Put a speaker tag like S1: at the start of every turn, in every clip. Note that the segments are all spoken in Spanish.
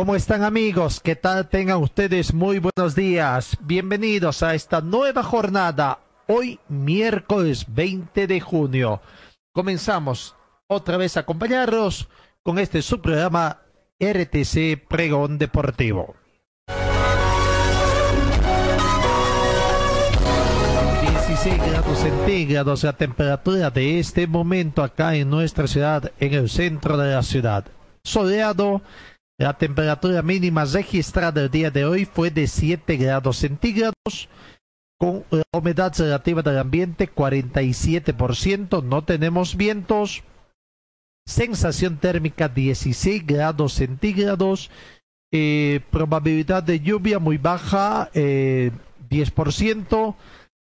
S1: ¿Cómo están amigos? ¿Qué tal? Tengan ustedes muy buenos días. Bienvenidos a esta nueva jornada. Hoy miércoles 20 de junio. Comenzamos otra vez a acompañarlos con este subprograma RTC Pregón Deportivo. 16 grados centígrados la temperatura de este momento acá en nuestra ciudad, en el centro de la ciudad. Soleado la temperatura mínima registrada el día de hoy fue de 7 grados centígrados, con la humedad relativa del ambiente 47%, no tenemos vientos, sensación térmica 16 grados centígrados, eh, probabilidad de lluvia muy baja, 10%, eh,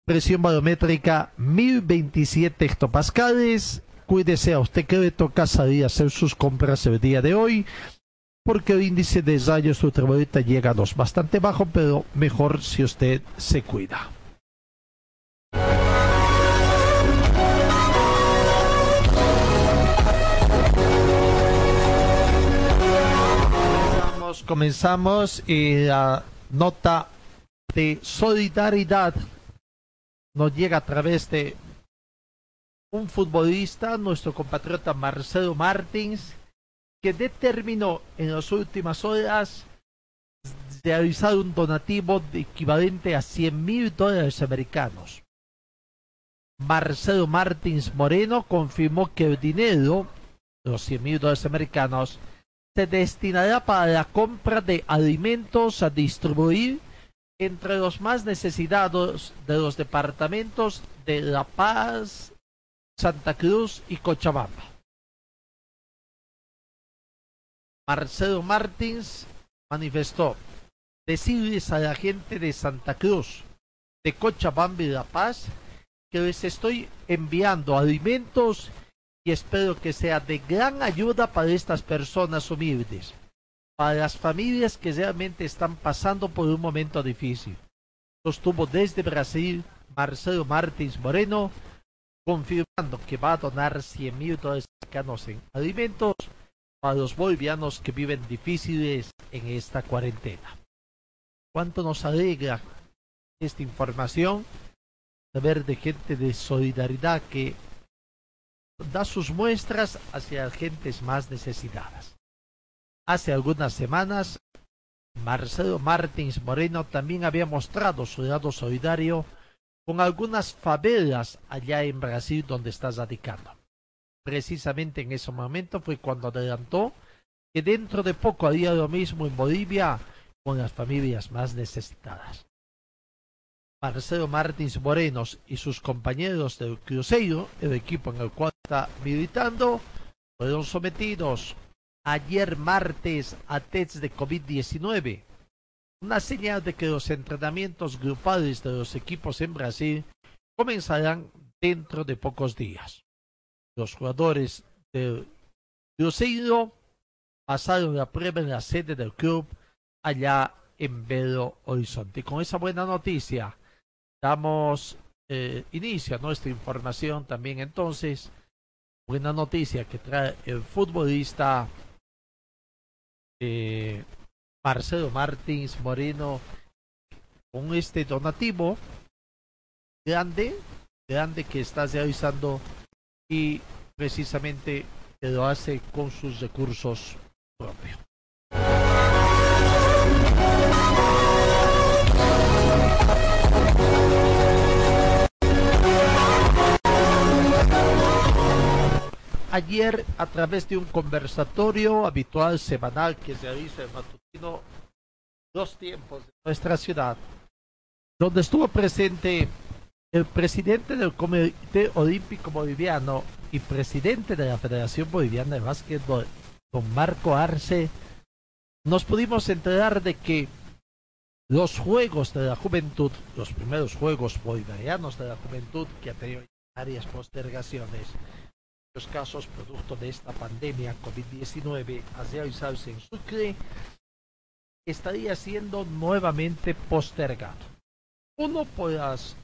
S1: presión barométrica 1027 hectopascales. Cuídese a usted que le toca salir a hacer sus compras el día de hoy porque el índice de rayos ultravioleta llega a 2, bastante bajo, pero mejor si usted se cuida. Comenzamos, comenzamos y la nota de solidaridad nos llega a través de un futbolista, nuestro compatriota Marcelo Martins, determinó en las últimas horas realizar un donativo equivalente a 100 mil dólares americanos. Marcelo Martins Moreno confirmó que el dinero, los 100 mil dólares americanos, se destinará para la compra de alimentos a distribuir entre los más necesitados de los departamentos de La Paz, Santa Cruz y Cochabamba. Marcelo Martins manifestó decirles a la gente de Santa Cruz, de Cochabamba y La Paz que les estoy enviando alimentos y espero que sea de gran ayuda para estas personas humildes, para las familias que realmente están pasando por un momento difícil. Sostuvo desde Brasil Marcelo Martins Moreno, confirmando que va a donar 100 mil dólares en alimentos a los bolivianos que viven difíciles en esta cuarentena. Cuánto nos alegra esta información, saber de gente de solidaridad que da sus muestras hacia gentes más necesitadas. Hace algunas semanas, Marcelo Martins Moreno también había mostrado su lado solidario con algunas favelas allá en Brasil donde está radicando precisamente en ese momento fue cuando adelantó que dentro de poco haría lo mismo en Bolivia con las familias más necesitadas. Marcelo Martins Morenos y sus compañeros del Cruzeiro, el equipo en el cual está militando, fueron sometidos ayer martes a test de COVID-19, una señal de que los entrenamientos grupales de los equipos en Brasil comenzarán dentro de pocos días los jugadores del Cruzeiro pasaron la prueba en la sede del club allá en Belo Horizonte. con esa buena noticia damos eh, inicio a nuestra información también entonces. Buena noticia que trae el futbolista eh, Marcelo Martins Moreno con este donativo grande, grande que está realizando y precisamente lo hace con sus recursos propios. Ayer, a través de un conversatorio habitual semanal que se realiza en matutino dos tiempos de nuestra ciudad, donde estuvo presente el presidente del Comité Olímpico Boliviano y presidente de la Federación Boliviana de Básquetbol, don Marco Arce, nos pudimos enterar de que los Juegos de la Juventud, los primeros Juegos Bolivarianos de la Juventud que ha tenido varias postergaciones, los casos producto de esta pandemia COVID-19 a realizarse en Sucre, estaría siendo nuevamente postergado. Uno por las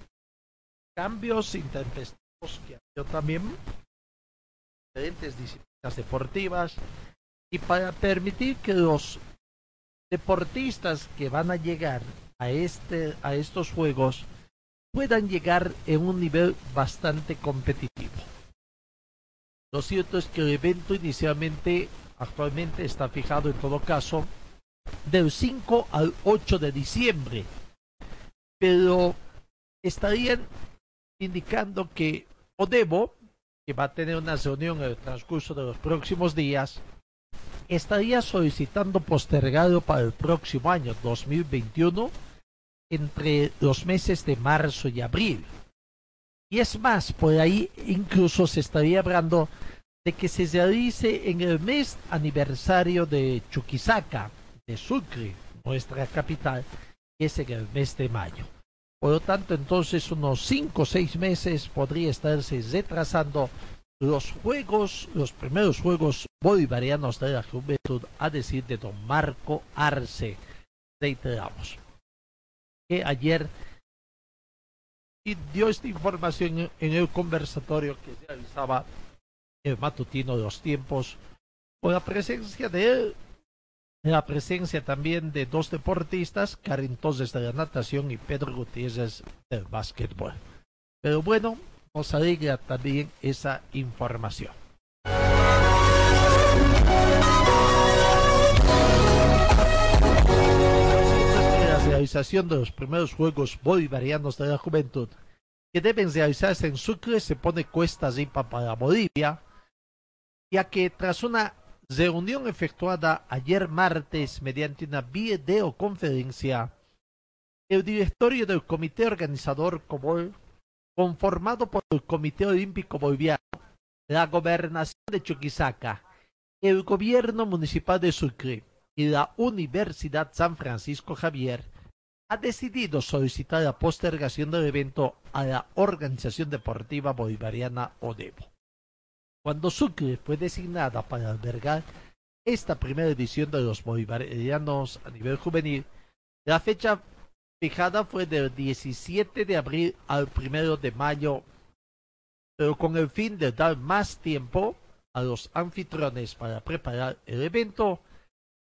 S1: cambios intempestivos que ha también diferentes disciplinas deportivas y para permitir que los deportistas que van a llegar a este a estos juegos puedan llegar en un nivel bastante competitivo. Lo cierto es que el evento inicialmente actualmente está fijado en todo caso del 5 al 8 de diciembre, pero estarían indicando que Odebo, que va a tener una reunión en el transcurso de los próximos días, estaría solicitando postergado para el próximo año 2021 entre los meses de marzo y abril. Y es más, por ahí incluso se estaría hablando de que se realice en el mes aniversario de Chuquisaca, de Sucre, nuestra capital, que es en el mes de mayo. Por lo tanto, entonces unos cinco o seis meses podría estarse retrasando los juegos, los primeros juegos bolivarianos de la juventud, a decir de don Marco Arce. Reiteramos que ayer dio esta información en el conversatorio que se realizaba el matutino de los tiempos, con la presencia de él la presencia también de dos deportistas, Karin Toses de la natación y Pedro Gutiérrez del básquetbol. Pero bueno, nos alegra también esa información. La realización de los primeros Juegos Bolivarianos de la Juventud, que deben realizarse en Sucre, se pone cuesta arriba para Bolivia, ya que tras una reunión efectuada ayer martes mediante una videoconferencia, el directorio del comité organizador COBOL, conformado por el Comité Olímpico Boliviano, la Gobernación de Chuquisaca, el Gobierno Municipal de Sucre y la Universidad San Francisco Javier, ha decidido solicitar la postergación del evento a la Organización Deportiva Bolivariana ODEBO. Cuando Sucre fue designada para albergar esta primera edición de los bolivarianos a nivel juvenil, la fecha fijada fue del 17 de abril al 1 de mayo, pero con el fin de dar más tiempo a los anfitriones para preparar el evento,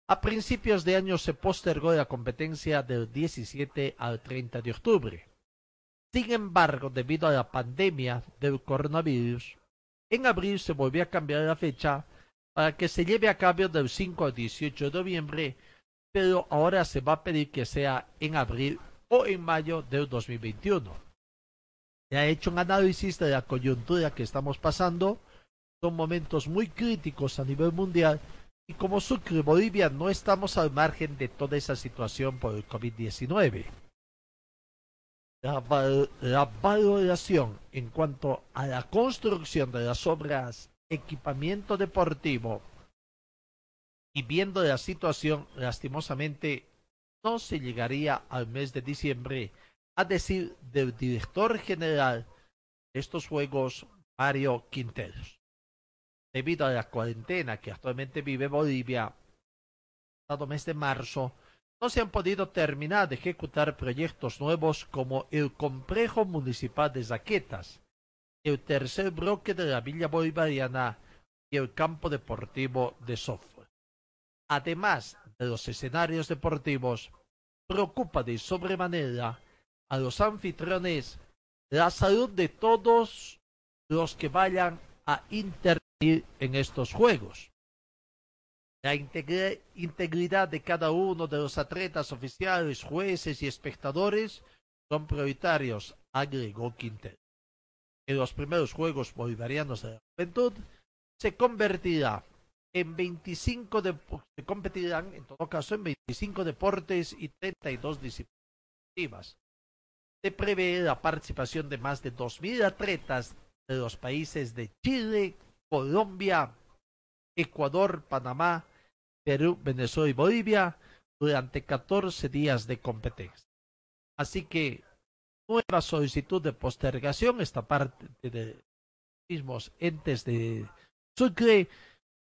S1: a principios de año se postergó la competencia del 17 al 30 de octubre. Sin embargo, debido a la pandemia del coronavirus, en abril se volvió a cambiar la fecha para que se lleve a cabo del 5 al 18 de noviembre, pero ahora se va a pedir que sea en abril o en mayo del 2021. Se ha hecho un análisis de la coyuntura que estamos pasando, son momentos muy críticos a nivel mundial y como Sucre Bolivia no estamos al margen de toda esa situación por el COVID-19 la, valoración en cuanto a la construcción de las obras equipamiento deportivo y viendo la situación, lastimosamente, no se llegaría al mes de diciembre, a decir del director general de estos Juegos, Mario Quinteros. Debido a la cuarentena que actualmente vive Bolivia, pasado mes de marzo, no se han podido terminar de ejecutar proyectos nuevos como el complejo municipal de Zaquetas, el tercer bloque de la Villa Bolivariana y el campo deportivo de software. Además de los escenarios deportivos, preocupa de sobremanera a los anfitriones la salud de todos los que vayan a intervenir en estos juegos. La integridad de cada uno de los atletas oficiales, jueces y espectadores son prioritarios, agregó Quintero. En los primeros Juegos Bolivarianos de la Juventud se convertirá en 25 de, se competirán en todo caso en 25 deportes y 32 disciplinas. se prevé la participación de más de 2.000 atletas de los países de Chile, Colombia, Ecuador, Panamá, Perú, Venezuela y Bolivia durante 14 días de competencia. Así que nueva solicitud de postergación, esta parte de mismos entes de Sucre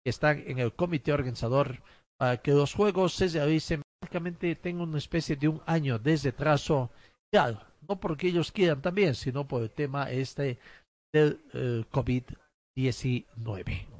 S1: están en el comité organizador para que los juegos se realicen prácticamente tengan una especie de un año de retraso Claro, no porque ellos quieran también, sino por el tema este del eh, COVID-19.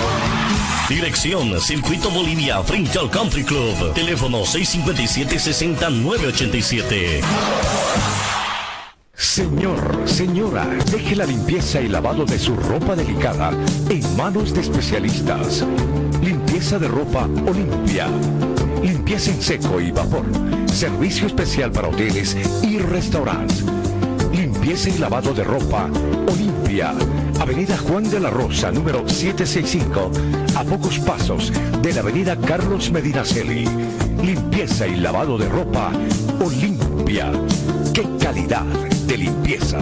S2: Dirección Circuito Bolivia frente al Country Club. Teléfono 657-6987.
S3: Señor, señora, deje la limpieza y lavado de su ropa delicada en manos de especialistas. Limpieza de ropa Olimpia. Limpieza en seco y vapor. Servicio especial para hoteles y restaurantes. Limpieza y lavado de ropa Olimpia Avenida Juan de la Rosa, número 765, a pocos pasos de la Avenida Carlos Medinaceli. Limpieza y lavado de ropa Olimpia. ¡Qué calidad de limpieza!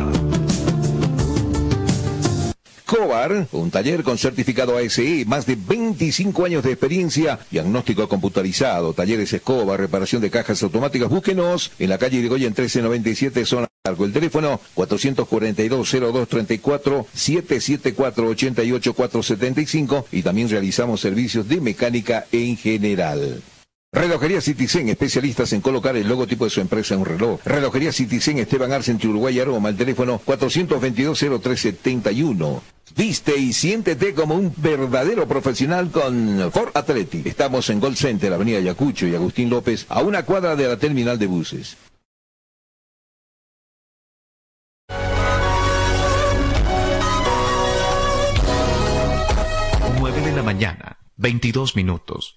S4: Cobar, un taller con certificado ASE, más de 25 años de experiencia, diagnóstico computarizado, talleres Escobar, reparación de cajas automáticas. Búsquenos en la calle Irigoyen 1397, zona. El teléfono 442-0234, 774-88475 y también realizamos servicios de mecánica en general. Relojería Citizen, especialistas en colocar el logotipo de su empresa en un reloj. Relojería Citizen, Esteban Arce, Uruguay, Aroma. El teléfono 422-0371. Viste y siéntete como un verdadero profesional con Ford Athletic. Estamos en Gold Center, Avenida Yacucho y Agustín López, a una cuadra de la terminal de buses.
S3: Mañana, 22 minutos.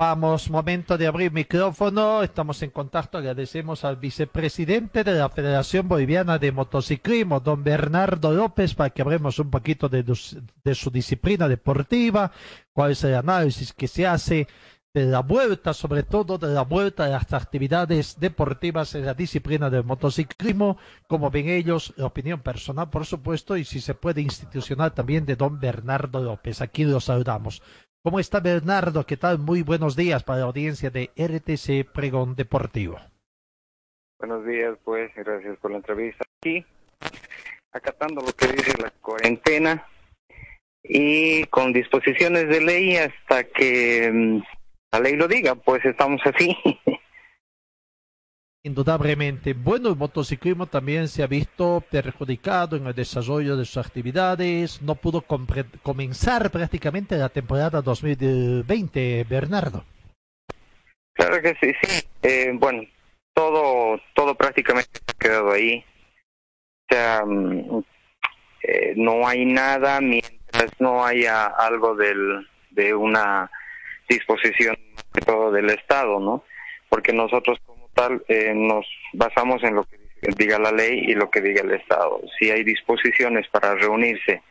S1: Vamos, momento de abrir micrófono. Estamos en contacto. Agradecemos al vicepresidente de la Federación Boliviana de Motociclismo, don Bernardo López, para que hablemos un poquito de, de su disciplina deportiva, cuál es el análisis que se hace de la vuelta, sobre todo de la vuelta de las actividades deportivas en la disciplina del motociclismo, como ven ellos, la opinión personal, por supuesto, y si se puede institucional también de don Bernardo López. Aquí lo saludamos. ¿Cómo está Bernardo? ¿Qué tal? Muy buenos días para la audiencia de RTC Pregón Deportivo.
S5: Buenos días, pues, gracias por la entrevista. Aquí, acatando lo que dice la cuarentena y con disposiciones de ley hasta que mm, la ley lo diga, pues estamos así.
S1: Indudablemente. Bueno, el motociclismo también se ha visto perjudicado en el desarrollo de sus actividades. No pudo comenzar prácticamente la temporada 2020, Bernardo.
S5: Claro que sí, sí. Eh, bueno, todo, todo prácticamente ha quedado ahí. O sea, mm, eh, no hay nada mientras no haya algo del, de una disposición de todo del Estado, ¿no? Porque nosotros eh, nos basamos en lo que diga la ley y lo que diga el Estado. Si hay disposiciones para reunirse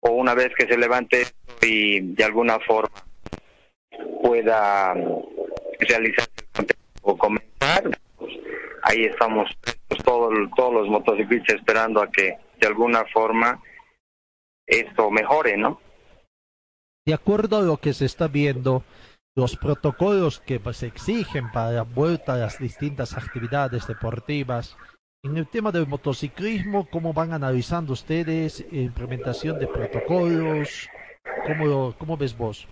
S5: o una vez que se levante y de alguna forma pueda realizar o comenzar, pues ahí estamos todos, todos los motociclistas esperando a que de alguna forma esto mejore, ¿no?
S1: De acuerdo a lo que se está viendo, los protocolos que pues, se exigen para la vuelta a las distintas actividades deportivas. En el tema del motociclismo, ¿cómo van analizando ustedes la implementación de protocolos? ¿Cómo, cómo ves vos?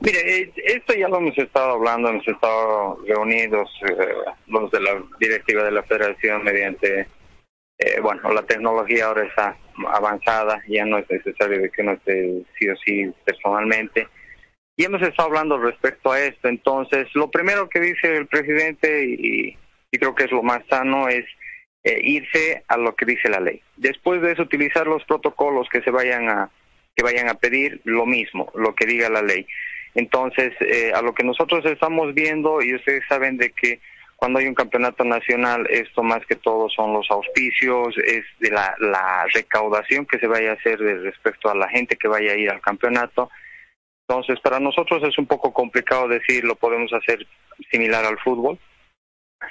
S5: Mire, eh, esto ya lo hemos estado hablando, hemos estado reunidos eh, los de la directiva de la federación mediante, eh, bueno, la tecnología ahora está avanzada, ya no es necesario que uno esté sí o sí personalmente. Y hemos estado hablando respecto a esto. Entonces, lo primero que dice el presidente, y, y creo que es lo más sano, es irse a lo que dice la ley. Después de eso, utilizar los protocolos que se vayan a que vayan a pedir lo mismo, lo que diga la ley. Entonces, eh, a lo que nosotros estamos viendo, y ustedes saben de que cuando hay un campeonato nacional, esto más que todo son los auspicios, es de la, la recaudación que se vaya a hacer respecto a la gente que vaya a ir al campeonato. Entonces, para nosotros es un poco complicado decir lo podemos hacer similar al fútbol,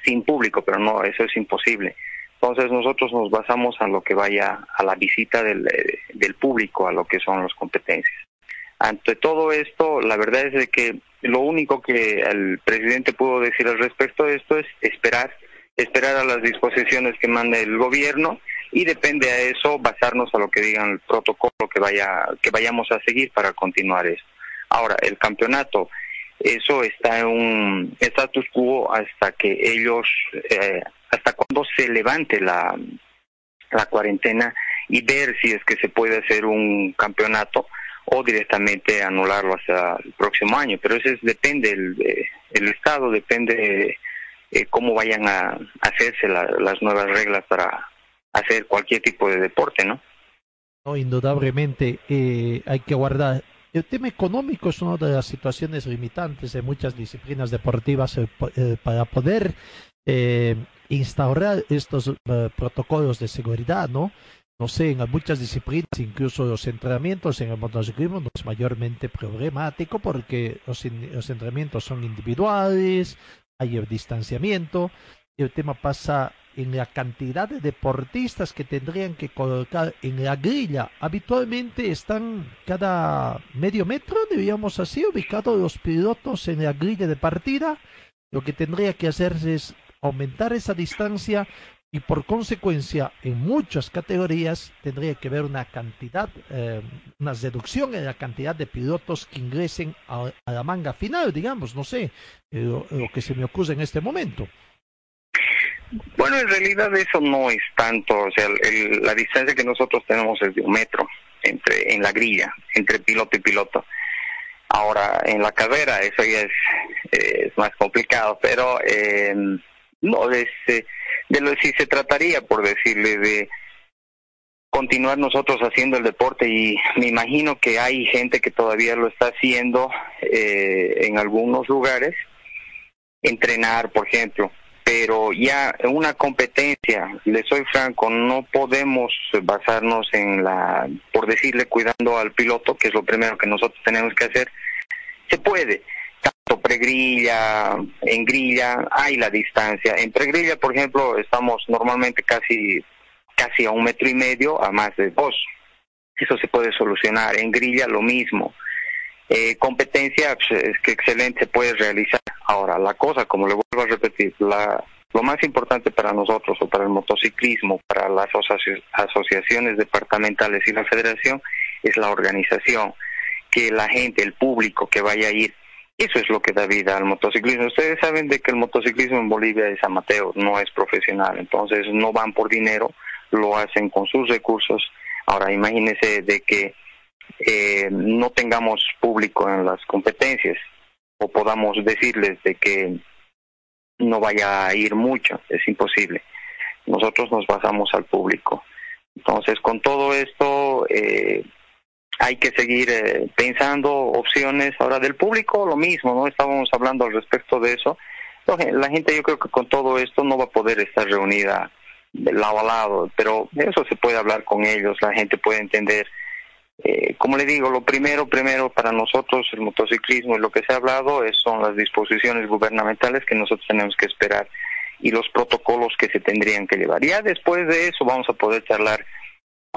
S5: sin público, pero no, eso es imposible. Entonces nosotros nos basamos a lo que vaya a la visita del, eh, del público, a lo que son las competencias. Ante todo esto, la verdad es de que lo único que el presidente pudo decir al respecto de esto es esperar, esperar a las disposiciones que mande el gobierno y depende a eso basarnos a lo que digan el protocolo que vaya que vayamos a seguir para continuar esto. Ahora, el campeonato, eso está en un status quo hasta que ellos, eh, hasta cuando se levante la, la cuarentena y ver si es que se puede hacer un campeonato o directamente anularlo hasta el próximo año. Pero eso es, depende el, el Estado, depende eh, cómo vayan a hacerse las nuevas reglas para hacer cualquier tipo de deporte, ¿no?
S1: No, indudablemente eh, hay que guardar. El tema económico es una de las situaciones limitantes de muchas disciplinas deportivas eh, eh para poder eh, instaurar estos eh, protocolos de seguridad, ¿no? No sé, en muchas disciplinas, incluso los entrenamientos en el motociclismo no es mayormente problemático porque los, entrenamientos son individuales, hay el distanciamiento, el tema pasa en la cantidad de deportistas que tendrían que colocar en la grilla. Habitualmente están cada medio metro, diríamos así, ubicados los pilotos en la grilla de partida. Lo que tendría que hacerse es aumentar esa distancia y por consecuencia en muchas categorías tendría que haber una cantidad, eh, una reducción en la cantidad de pilotos que ingresen a, la manga final, digamos, no sé, eh, lo, que se me ocurre en este momento.
S5: Bueno, en realidad eso no es tanto, o sea, la distancia que nosotros tenemos es de un metro entre en la grilla, entre piloto y piloto. Ahora, en la carrera eso ya es, es más complicado, pero eh, no, es, de lo si se trataría, por decirle, de continuar nosotros haciendo el deporte y me imagino que hay gente que todavía lo está haciendo eh, en algunos lugares, entrenar, por ejemplo, pero ya una competencia, le soy franco, no podemos basarnos en la, por decirle, cuidando al piloto, que es lo primero que nosotros tenemos que hacer, se puede, tanto pregrilla, en grilla, hay la distancia. En pregrilla, por ejemplo, estamos normalmente casi, casi a un metro y medio a más de dos. Eso se puede solucionar. En grilla lo mismo. Eh, competencia pues, es que excelente se puede realizar. Ahora, la cosa, como le vuelvo a repetir, la, lo más importante para nosotros o para el motociclismo, para las asociaciones departamentales y la federación, es la organización, que la gente, el público que vaya a ir eso es lo que da vida al motociclismo. Ustedes saben de que el motociclismo en Bolivia es amateur, no es profesional, entonces no van por dinero, lo hacen con sus recursos. Ahora imagínense de que eh, no tengamos público en las competencias o podamos decirles de que no vaya a ir mucho, es imposible. Nosotros nos basamos al público. Entonces, con todo esto, eh, hay que seguir eh, pensando opciones ahora del público lo mismo no estábamos hablando al respecto de eso. La gente yo creo que con todo esto no va a poder estar reunida de lado a lado pero eso se puede hablar con ellos la gente puede entender. Eh, como le digo lo primero primero para nosotros el motociclismo y lo que se ha hablado es, son las disposiciones gubernamentales que nosotros tenemos que esperar y los protocolos que se tendrían que llevar. Ya después de eso vamos a poder charlar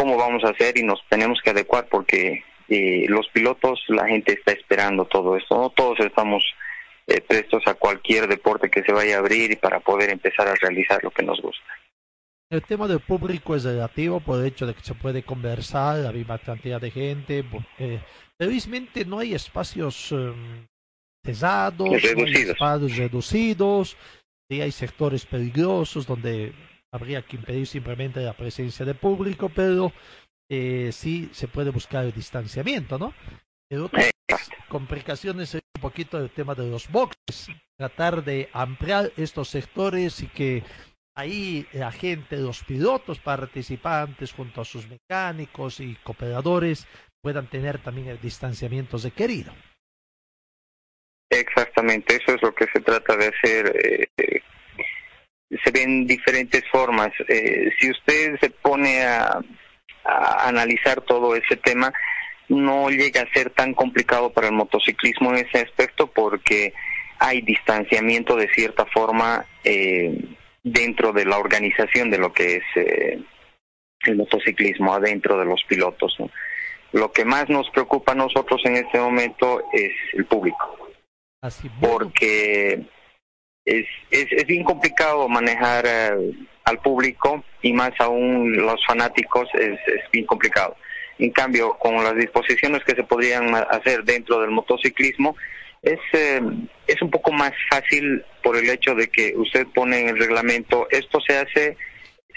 S5: cómo vamos a hacer y nos tenemos que adecuar porque eh, los pilotos, la gente está esperando todo esto, no todos estamos eh, prestos a cualquier deporte que se vaya a abrir y para poder empezar a realizar lo que nos gusta.
S1: El tema del público es relativo por el hecho de que se puede conversar la misma cantidad de gente. Eh, felizmente no hay espacios em, cesados, no hay espacios reducidos, sí hay sectores peligrosos donde habría que impedir simplemente la presencia de público, pero eh, sí se puede buscar el distanciamiento, ¿no? Pero otras complicaciones es un poquito el tema de los boxes, tratar de ampliar estos sectores y que ahí la gente, los pilotos participantes junto a sus mecánicos y cooperadores puedan tener también el distanciamiento requerido.
S5: Exactamente, eso es lo que se trata de hacer. Eh, se ven diferentes formas. Eh, si usted se pone a, a, analizar todo ese tema, no llega a ser tan complicado para el motociclismo en ese aspecto porque hay distanciamiento de cierta forma eh, dentro de la organización de lo que es eh, el motociclismo, adentro de los pilotos. Lo que más nos preocupa a nosotros en este momento es el público. Así, Porque es, es, es, bien complicado manejar eh, al público y más aún los fanáticos es, es bien complicado. En cambio, con las disposiciones que se podrían hacer dentro del motociclismo, es, eh, es un poco más fácil por el hecho de que usted pone en el reglamento, esto se hace,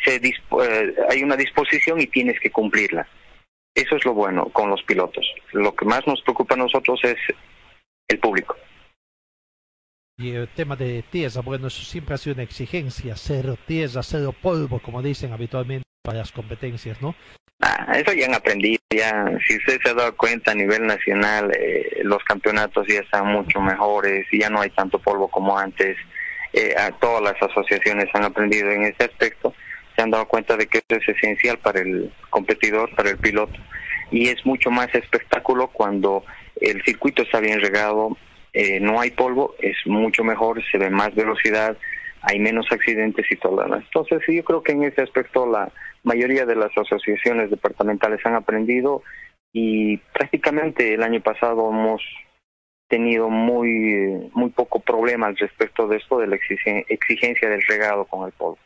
S5: se eh, hay una disposición y tienes que cumplirla. Eso es lo bueno con los pilotos. Lo que más nos preocupa a nosotros es el público.
S1: Y el tema de tierra, bueno, eso siempre ha sido una exigencia, cero tierra, cero polvo, como dicen habitualmente para las competencias, ¿no?
S5: Ah, eso ya han aprendido, ya, si usted se ha dado cuenta a nivel nacional, eh, los campeonatos ya están mucho mejores, ya no hay tanto polvo como antes, eh, todas las asociaciones han aprendido en ese aspecto, se han dado cuenta de que eso es esencial para el competidor, para el piloto, y es mucho más espectáculo cuando el circuito está bien regado, eh, no hay polvo, es mucho mejor, se ve más velocidad, hay menos accidentes y todo lo. Entonces, yo creo que en ese aspecto la mayoría de las asociaciones departamentales han aprendido y prácticamente el año pasado hemos tenido muy muy poco problema al respecto de esto de la exigencia del regado con el polvo.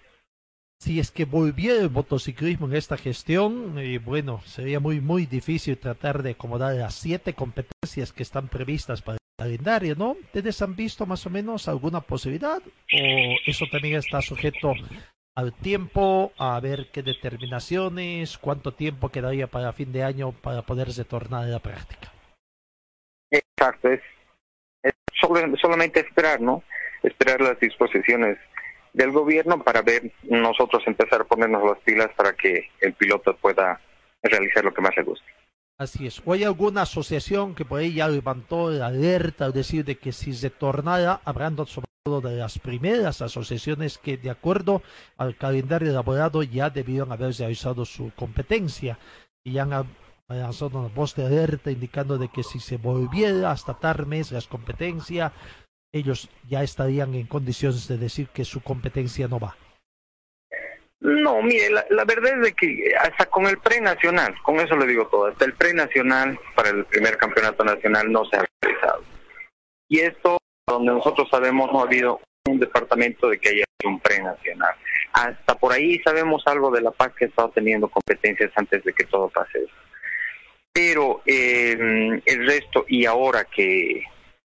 S1: Si es que volviera el motociclismo en esta gestión, y bueno, sería muy muy difícil tratar de acomodar las siete competencias que están previstas para calendario, ¿no? ¿Ustedes han visto más o menos alguna posibilidad? ¿O eso también está sujeto al tiempo, a ver qué determinaciones, cuánto tiempo quedaría para fin de año para poder retornar a la práctica?
S5: Exacto, es, solamente esperar, ¿no? Esperar las disposiciones del gobierno para ver nosotros empezar a ponernos las pilas para que el piloto pueda realizar lo que más le guste.
S1: Así es. ¿O hay alguna asociación que por ahí ya levantó la alerta al decir de que si se tornara, hablando sobre todo de las primeras asociaciones que de acuerdo al calendario elaborado ya debieron haber realizado su competencia y ya han lanzado una voz de alerta indicando de que si se volviera hasta Tarmes las competencias, ellos ya estarían en condiciones de decir que su competencia no va.
S5: No, mire, la, verdad es de que hasta con el pre-nacional, con eso le digo todo, hasta el pre-nacional para el primer campeonato nacional no se ha realizado. Y esto, donde nosotros sabemos, no ha habido un departamento de que haya un pre-nacional. Hasta por ahí sabemos algo de la paz que ha estado teniendo competencias antes de que todo pase eso. Pero eh, el resto, y ahora que,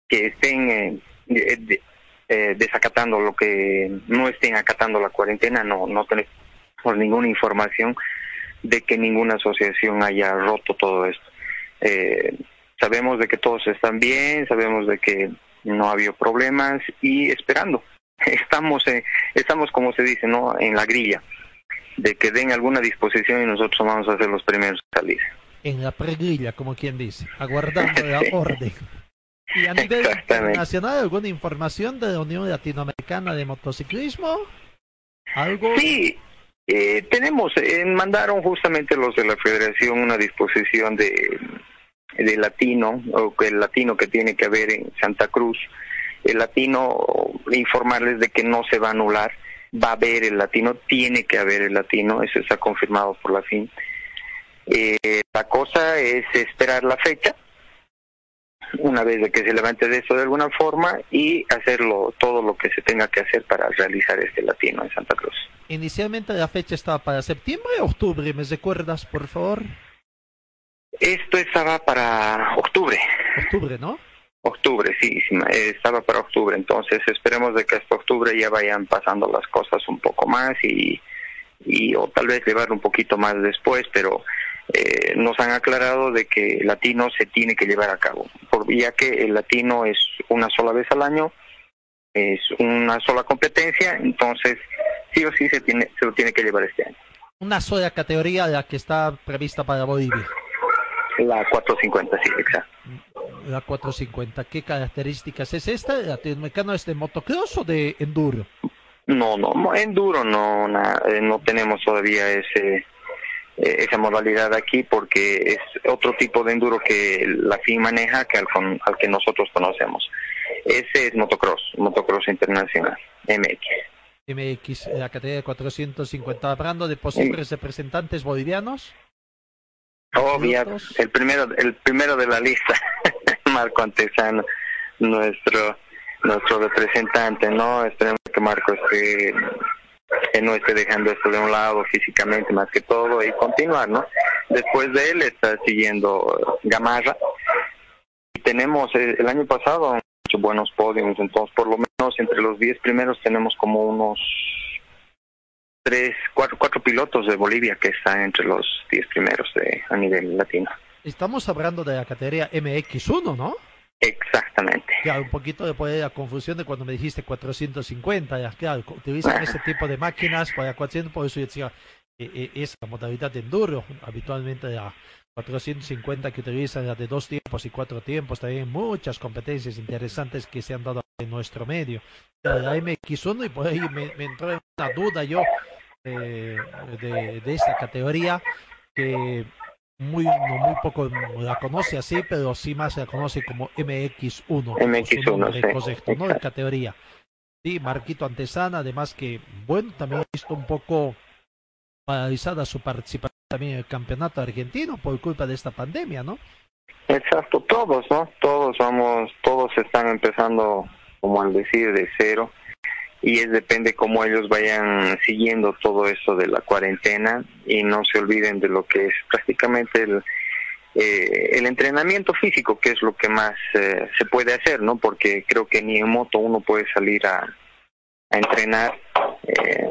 S5: que estén eh, eh, desacatando lo que no estén acatando la cuarentena, no, no tenemos ninguna información de que ninguna asociación haya roto todo esto. Eh, sabemos de que todos están bien, sabemos de que no ha habido problemas y esperando. Estamos, eh, estamos como se dice, no, en la grilla de que den alguna disposición y nosotros vamos a ser los primeros a salir.
S1: En la pregrilla, como quien dice, aguardando la orden. ¿Y a nivel internacional alguna información de la Unión Latinoamericana de Motociclismo? ¿Algo?
S5: Sí, eh, tenemos, eh, mandaron justamente los de la Federación una disposición de, de latino, o el latino que tiene que haber en Santa Cruz. El latino, informarles de que no se va a anular, va a haber el latino, tiene que haber el latino, eso está confirmado por la FIN. Eh, la cosa es esperar la fecha una vez de que se levante de eso de alguna forma y hacerlo todo lo que se tenga que hacer para realizar este latino en Santa Cruz.
S1: Inicialmente la fecha estaba para septiembre o octubre, ¿me recuerdas, por favor?
S5: Esto estaba para octubre.
S1: Octubre, ¿no?
S5: Octubre, sí, sí, estaba para octubre, entonces esperemos de que hasta octubre ya vayan pasando las cosas un poco más y, y o tal vez llevar un poquito más después, pero eh, nos han aclarado de que el latino se tiene que llevar a cabo, por, ya que el latino es una sola vez al año, es una sola competencia, entonces sí o sí se, tiene, se lo tiene que llevar este año.
S1: Una sola categoría la que está prevista para Bolivia.
S5: La 450, sí, exacto.
S1: La 450, ¿qué características es esta? ¿Latinoamericano es de motocross o de enduro?
S5: No, no, enduro no, eh, no tenemos todavía ese esa modalidad aquí porque es otro tipo de enduro que la FIN maneja que al, al que nosotros conocemos. Ese es motocross, motocross internacional, MX.
S1: MX, la categoría de 450, hablando de posibles representantes bolivianos.
S5: Obvio, el primero, el primero de la lista, Marco Antesano, nuestro nuestro representante, ¿no? Esperemos que Marco esté que no esté dejando esto de un lado físicamente más que todo y continuar, ¿no? Después de él está siguiendo Gamarra. Tenemos eh, el año pasado muchos buenos podios, entonces por lo menos entre los 10 primeros tenemos como unos tres, cuatro, cuatro pilotos de Bolivia que están entre los 10 primeros de, a nivel latino.
S1: Estamos hablando de la categoría MX1, ¿no?
S5: Exactamente.
S1: Claro, un poquito después de la confusión de cuando me dijiste 450, ya, claro, utilizan ese tipo de máquinas para 400, por eso yo decía, eh, eh, es la modalidad de enduro, habitualmente la 450 que utilizan la de dos tiempos y cuatro tiempos, también muchas competencias interesantes que se han dado en nuestro medio. La MX1 y por ahí me, entró una duda yo eh, de, de esta categoría que muy muy poco la conoce así, pero sí más la conoce como MX1.
S5: MX1,
S1: sí, correcto, ¿no? De categoría. Sí, Marquito Antesana, además que, bueno, también he visto un poco paralizada su participación también en el campeonato argentino por culpa de esta pandemia, ¿no?
S5: Exacto, todos, ¿no? Todos vamos, todos están empezando, como al decir, de cero y es depende cómo ellos vayan siguiendo todo eso de la cuarentena y no se olviden de lo que es prácticamente el, eh, el entrenamiento físico, que es lo que más eh, se puede hacer, ¿no? Porque creo que ni en moto uno puede salir a, a entrenar, eh,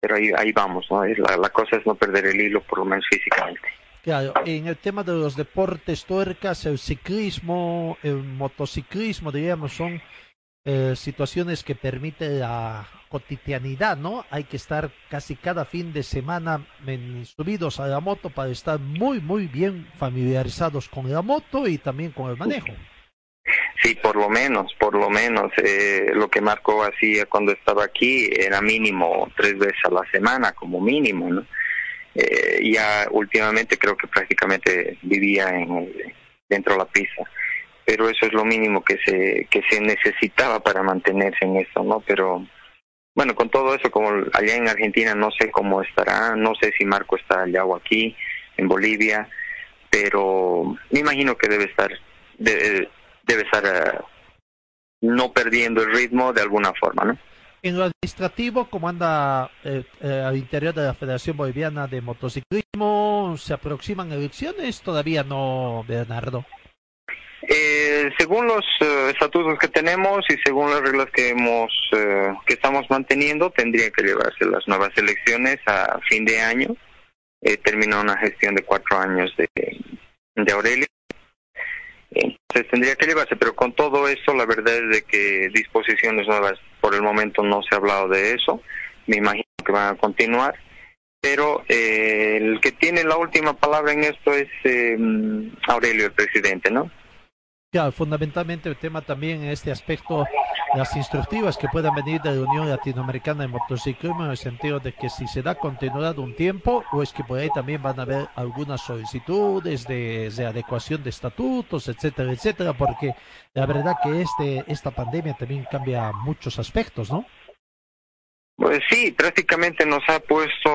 S5: pero ahí, ahí vamos, ¿no? La, la cosa es no perder el hilo, por lo menos físicamente.
S1: Claro, en el tema de los deportes tuercas, el ciclismo, el motociclismo, diríamos, son eh, situaciones que permite la cotidianidad, ¿no? Hay que estar casi cada fin de semana subidos a la moto para estar muy, muy bien familiarizados con la moto y también con el manejo.
S5: Sí, por lo menos, por lo menos. Eh, lo que Marco hacía cuando estaba aquí era mínimo tres veces a la semana, como mínimo, ¿no? Eh, ya últimamente creo que prácticamente vivía en, dentro de la pista pero eso es lo mínimo que se que se necesitaba para mantenerse en esto, ¿no? Pero bueno, con todo eso, como allá en Argentina no sé cómo estará, no sé si Marco está allá o aquí, en Bolivia, pero me imagino que debe estar debe, debe estar eh, no perdiendo el ritmo de alguna forma, ¿no?
S1: En lo administrativo, ¿cómo anda eh, eh, al interior de la Federación Boliviana de Motociclismo? ¿Se aproximan elecciones? Todavía no, Bernardo.
S5: Eh, según los eh, estatutos que tenemos y según las reglas que hemos eh, que estamos manteniendo, tendría que llevarse las nuevas elecciones a fin de año. Eh, termina una gestión de cuatro años de, de Aurelio. Entonces tendría que llevarse, pero con todo eso, la verdad es de que disposiciones nuevas por el momento no se ha hablado de eso. Me imagino que van a continuar. Pero eh, el que tiene la última palabra en esto es Aurelio, el presidente, ¿no?
S1: Fundamentalmente el tema también en este aspecto, las instructivas que puedan venir de la Unión Latinoamericana de Motociclismo, en el sentido de que si se da continuidad un tiempo, o es que por ahí también van a haber algunas solicitudes de, de adecuación de estatutos, etcétera, etcétera, porque la verdad que este esta pandemia también cambia muchos aspectos, ¿no?
S5: Pues sí, prácticamente nos ha puesto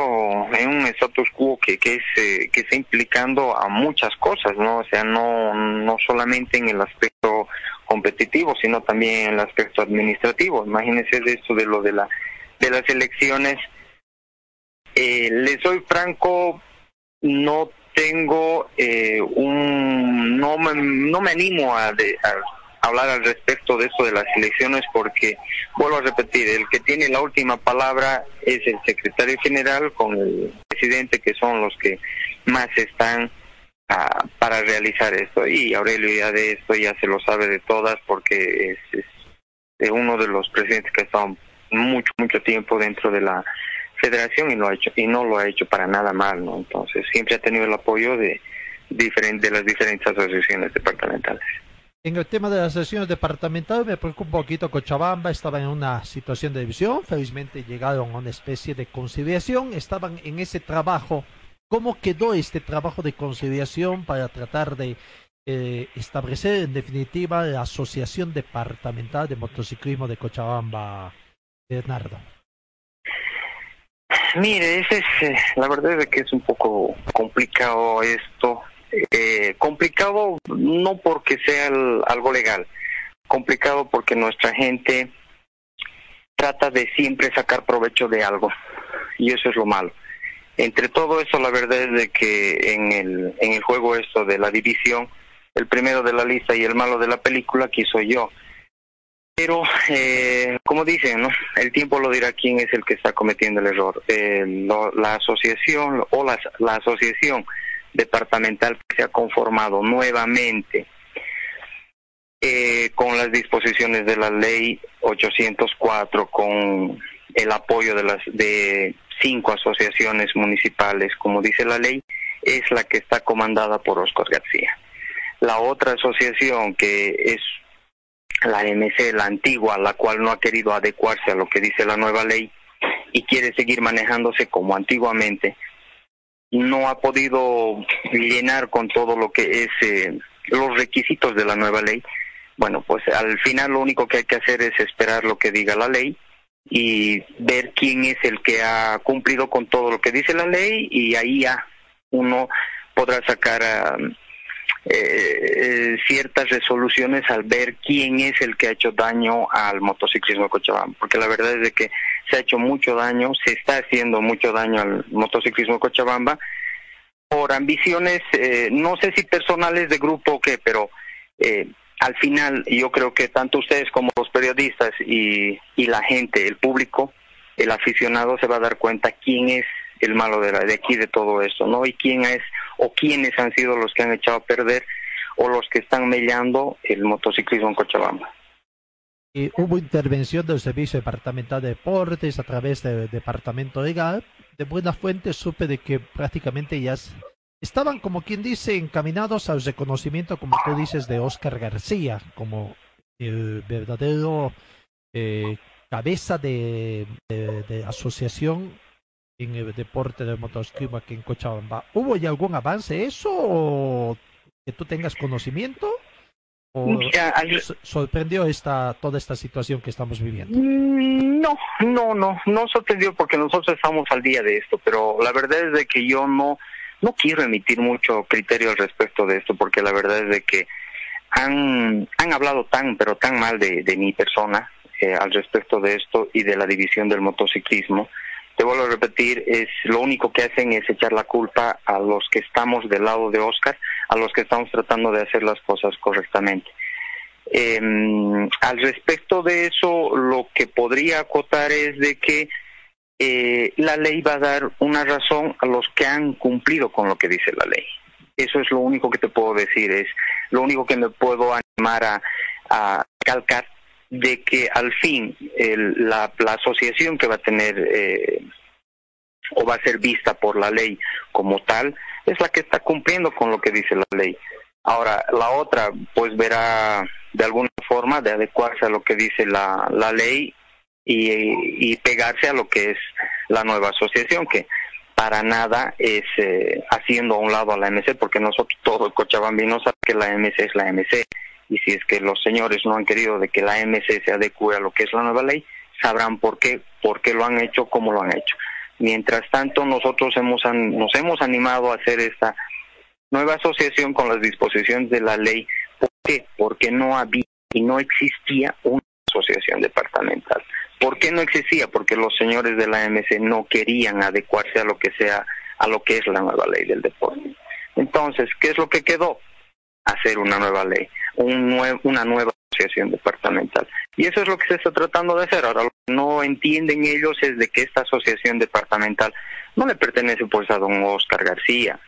S5: en un status quo que, que, es, eh, que está implicando a muchas cosas, ¿no? O sea, no, no solamente en el aspecto competitivo, sino también en el aspecto administrativo. Imagínense de esto de lo de, la, de las elecciones. Eh, les soy franco, no tengo eh, un... No me, no me animo a, de, a hablar al respecto de eso de las elecciones porque, vuelvo a repetir, el que tiene la última palabra es el secretario general con el presidente que son los que más están ah, para realizar esto. Y Aurelio ya de esto ya se lo sabe de todas porque es, es uno de los presidentes que ha estado mucho, mucho tiempo dentro de la federación y, lo ha hecho, y no lo ha hecho para nada mal, ¿no? Entonces siempre ha tenido el apoyo de, diferente, de las diferentes asociaciones departamentales.
S1: En el tema de las sesiones departamentales me preocupa un poquito Cochabamba, estaba en una situación de división, felizmente llegaron a una especie de conciliación, estaban en ese trabajo. ¿Cómo quedó este trabajo de conciliación para tratar de eh, establecer en definitiva la Asociación Departamental de Motociclismo de Cochabamba, Bernardo?
S5: Mire, es, eh, la verdad es que es un poco complicado esto eh, complicado no porque sea algo legal, complicado porque nuestra gente trata de siempre sacar provecho de algo y eso es lo malo. Entre todo eso, la verdad es de que en el, en el juego esto de la división, el primero de la lista y el malo de la película, aquí soy yo. Pero, eh, como dicen, ¿no? el tiempo lo dirá quién es el que está cometiendo el error. Eh, la asociación o la, la asociación departamental que se ha conformado nuevamente eh, con las disposiciones de la ley 804, con el apoyo de las de cinco asociaciones municipales, como dice la ley, es la que está comandada por Oscar García. La otra asociación que es la MC, la antigua, la cual no ha querido adecuarse a lo que dice la nueva ley y quiere seguir manejándose como antiguamente, no ha podido llenar con todo lo que es eh, los requisitos de la nueva ley, bueno, pues al final lo único que hay que hacer es esperar lo que diga la ley y ver quién es el que ha cumplido con todo lo que dice la ley y ahí ya uno podrá sacar ah, eh, ciertas resoluciones al ver quién es el que ha hecho daño al motociclismo de Cochabamba, porque la verdad es de que se ha hecho mucho daño, se está haciendo mucho daño al motociclismo de Cochabamba por ambiciones, eh, no sé si personales de grupo o qué, pero eh, al final yo creo que tanto ustedes como los periodistas y, y la gente, el público, el aficionado se va a dar cuenta quién es el malo de, la, de aquí de todo esto, ¿no? Y quién es o quiénes han sido los que han echado a perder o los que están mellando el motociclismo en Cochabamba.
S1: Hubo intervención del Servicio Departamental de Deportes a través del Departamento Legal. De buena fuente supe de que prácticamente ya estaban, como quien dice, encaminados al reconocimiento, como tú dices, de Oscar García, como el verdadero eh, cabeza de, de asociación en el deporte del motociclismo aquí en Cochabamba. ¿Hubo ya algún avance eso o que tú tengas conocimiento? ¿O sorprendió esta toda esta situación que estamos viviendo?
S5: Mm, no, no, no, no sorprendió porque nosotros estamos al día de esto, pero la verdad es de que yo no no quiero emitir mucho criterio al respecto de esto porque la verdad es de que han han hablado tan pero tan mal de, de mi persona eh, al respecto de esto y de la división del motociclismo te vuelvo a repetir, es lo único que hacen es echar la culpa a los que estamos del lado de Oscar, a los que estamos tratando de hacer las cosas correctamente. Em, al respecto de eso, lo que podría acotar es de que eh, la ley va a dar una razón a los que han cumplido con lo que dice la ley. Eso es lo único que te puedo decir, es lo único que me puedo animar a, a calcar de que al fin la, asociación que va a tener eh, o va a ser vista por la ley como tal es la que está cumpliendo con lo que dice la ley. Ahora, la otra pues verá de alguna forma de adecuarse a lo que dice la, la ley y, y pegarse a lo que es la nueva asociación, que para nada es eh, haciendo a un lado a la MC, porque nosotros todos cochabambinos saben que la MC es la MC y si es que los señores no han querido de que la MC se adecue a lo que es la nueva ley, sabrán por qué, por qué lo han hecho, cómo lo han hecho. Mientras tanto, nosotros hemos nos hemos animado a hacer esta nueva asociación con las disposiciones de la ley. ¿Por qué? Porque no había y no existía una asociación departamental. ¿Por qué no existía? Porque los señores de la AMC no querían adecuarse a lo que sea, a lo que es la nueva ley del deporte. Entonces, ¿qué es lo que quedó? Hacer una nueva ley, un una nueva asociación departamental. Y eso es lo que se está tratando de hacer. Ahora, lo que no entienden ellos es de que esta asociación departamental no le pertenece pues a don Oscar García,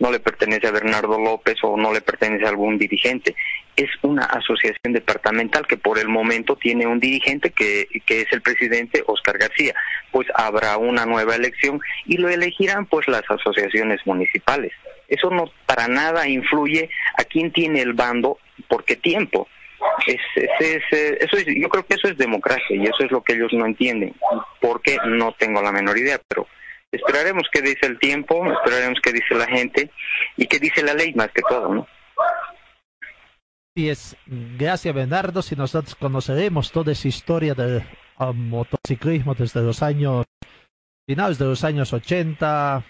S5: no le pertenece a Bernardo López o no le pertenece a algún dirigente. Es una asociación departamental que por el momento tiene un dirigente que, que es el presidente Oscar García. Pues habrá una nueva elección y lo elegirán pues las asociaciones municipales. Eso no para nada influye a quién tiene el bando, por qué tiempo. Es, eso es, yo creo que eso es democracia y eso es lo que ellos no entienden. ¿Por qué? No tengo la menor idea, pero Esperaremos qué dice el tiempo, esperaremos qué dice la gente y qué dice la ley más que todo, ¿no?
S1: Sí, es, gracias Bernardo, si nosotros conoceremos toda esa historia del motociclismo desde los años, finales de los años 80,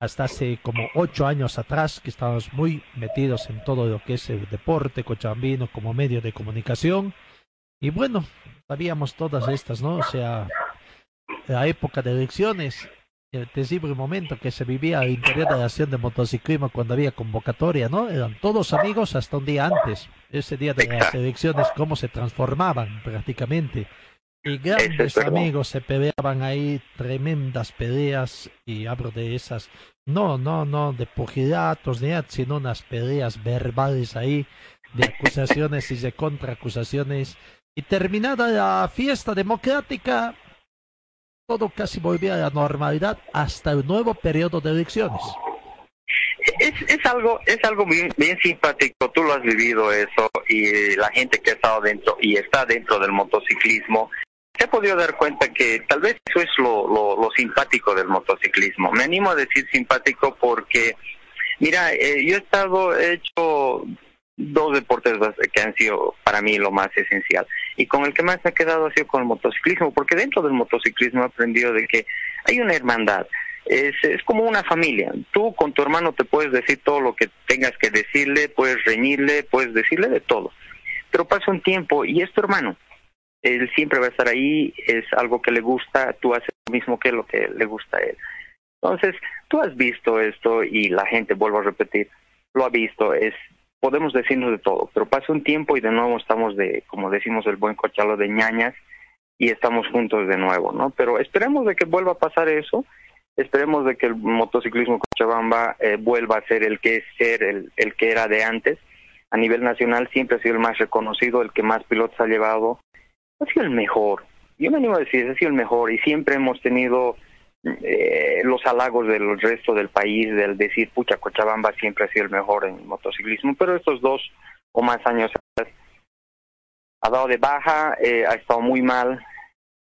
S1: hasta hace como ocho años atrás, que estábamos muy metidos en todo lo que es el deporte cochabambino como medio de comunicación. Y bueno, sabíamos todas estas, ¿no? O sea, la época de elecciones, el terrible momento que se vivía al interior de la acción de motociclismo cuando había convocatoria, ¿no? Eran todos amigos hasta un día antes. Ese día de las elecciones, cómo se transformaban prácticamente. Y grandes amigos se peleaban ahí, tremendas peleas, y hablo de esas, no, no, no, de pugilatos, ni sino unas peleas verbales ahí, de acusaciones y de contraacusaciones. Y terminada la fiesta democrática, todo casi volvía a la normalidad hasta el nuevo periodo de elecciones.
S5: Es, es algo es algo bien, bien simpático, tú lo has vivido eso y la gente que ha estado dentro y está dentro del motociclismo se ha podido dar cuenta que tal vez eso es lo, lo, simpático del motociclismo. Me animo a decir simpático porque, mira, eh, yo he estado hecho dos deportes que han sido para mí lo más esencial. Y con el que más me ha quedado ha sido con el motociclismo, porque dentro del motociclismo he aprendido de que hay una hermandad. Es, es como una familia. Tú con tu hermano te puedes decir todo lo que tengas que decirle, puedes reñirle, puedes decirle de todo. Pero pasa un tiempo y es tu hermano. Él siempre va a estar ahí, es algo que le gusta, tú haces lo mismo que lo que le gusta a él. Entonces, tú has visto esto y la gente, vuelvo a repetir, lo ha visto, es podemos decirnos de todo, pero pasa un tiempo y de nuevo estamos de, como decimos el buen cochalo, de ñañas y estamos juntos de nuevo, ¿no? Pero esperemos de que vuelva a pasar eso, esperemos de que el motociclismo Cochabamba eh, vuelva a ser el que es ser, el, el que era de antes. A nivel nacional siempre ha sido el más reconocido, el que más pilotos ha llevado, ha sido el mejor. Yo me animo a decir, ha sido el mejor y siempre hemos tenido eh, los halagos del resto del país, del decir, pucha, Cochabamba siempre ha sido el mejor en motociclismo, pero estos dos o más años ha dado de baja, eh, ha estado muy mal.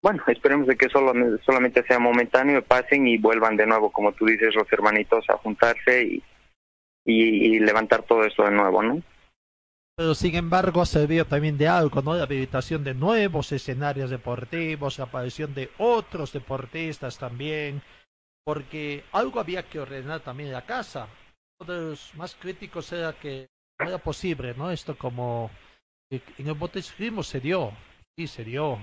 S5: Bueno, esperemos de que solo, solamente sea momentáneo, pasen y vuelvan de nuevo, como tú dices, los hermanitos a juntarse y, y levantar todo esto de nuevo, ¿no?
S1: Pero sin embargo ha servido también de algo, ¿no? La habilitación de nuevos escenarios deportivos, la aparición de otros deportistas también, porque algo había que ordenar también la casa. Uno de los más críticos era que no era posible, ¿no? Esto como en el motociclismo se dio, sí se dio,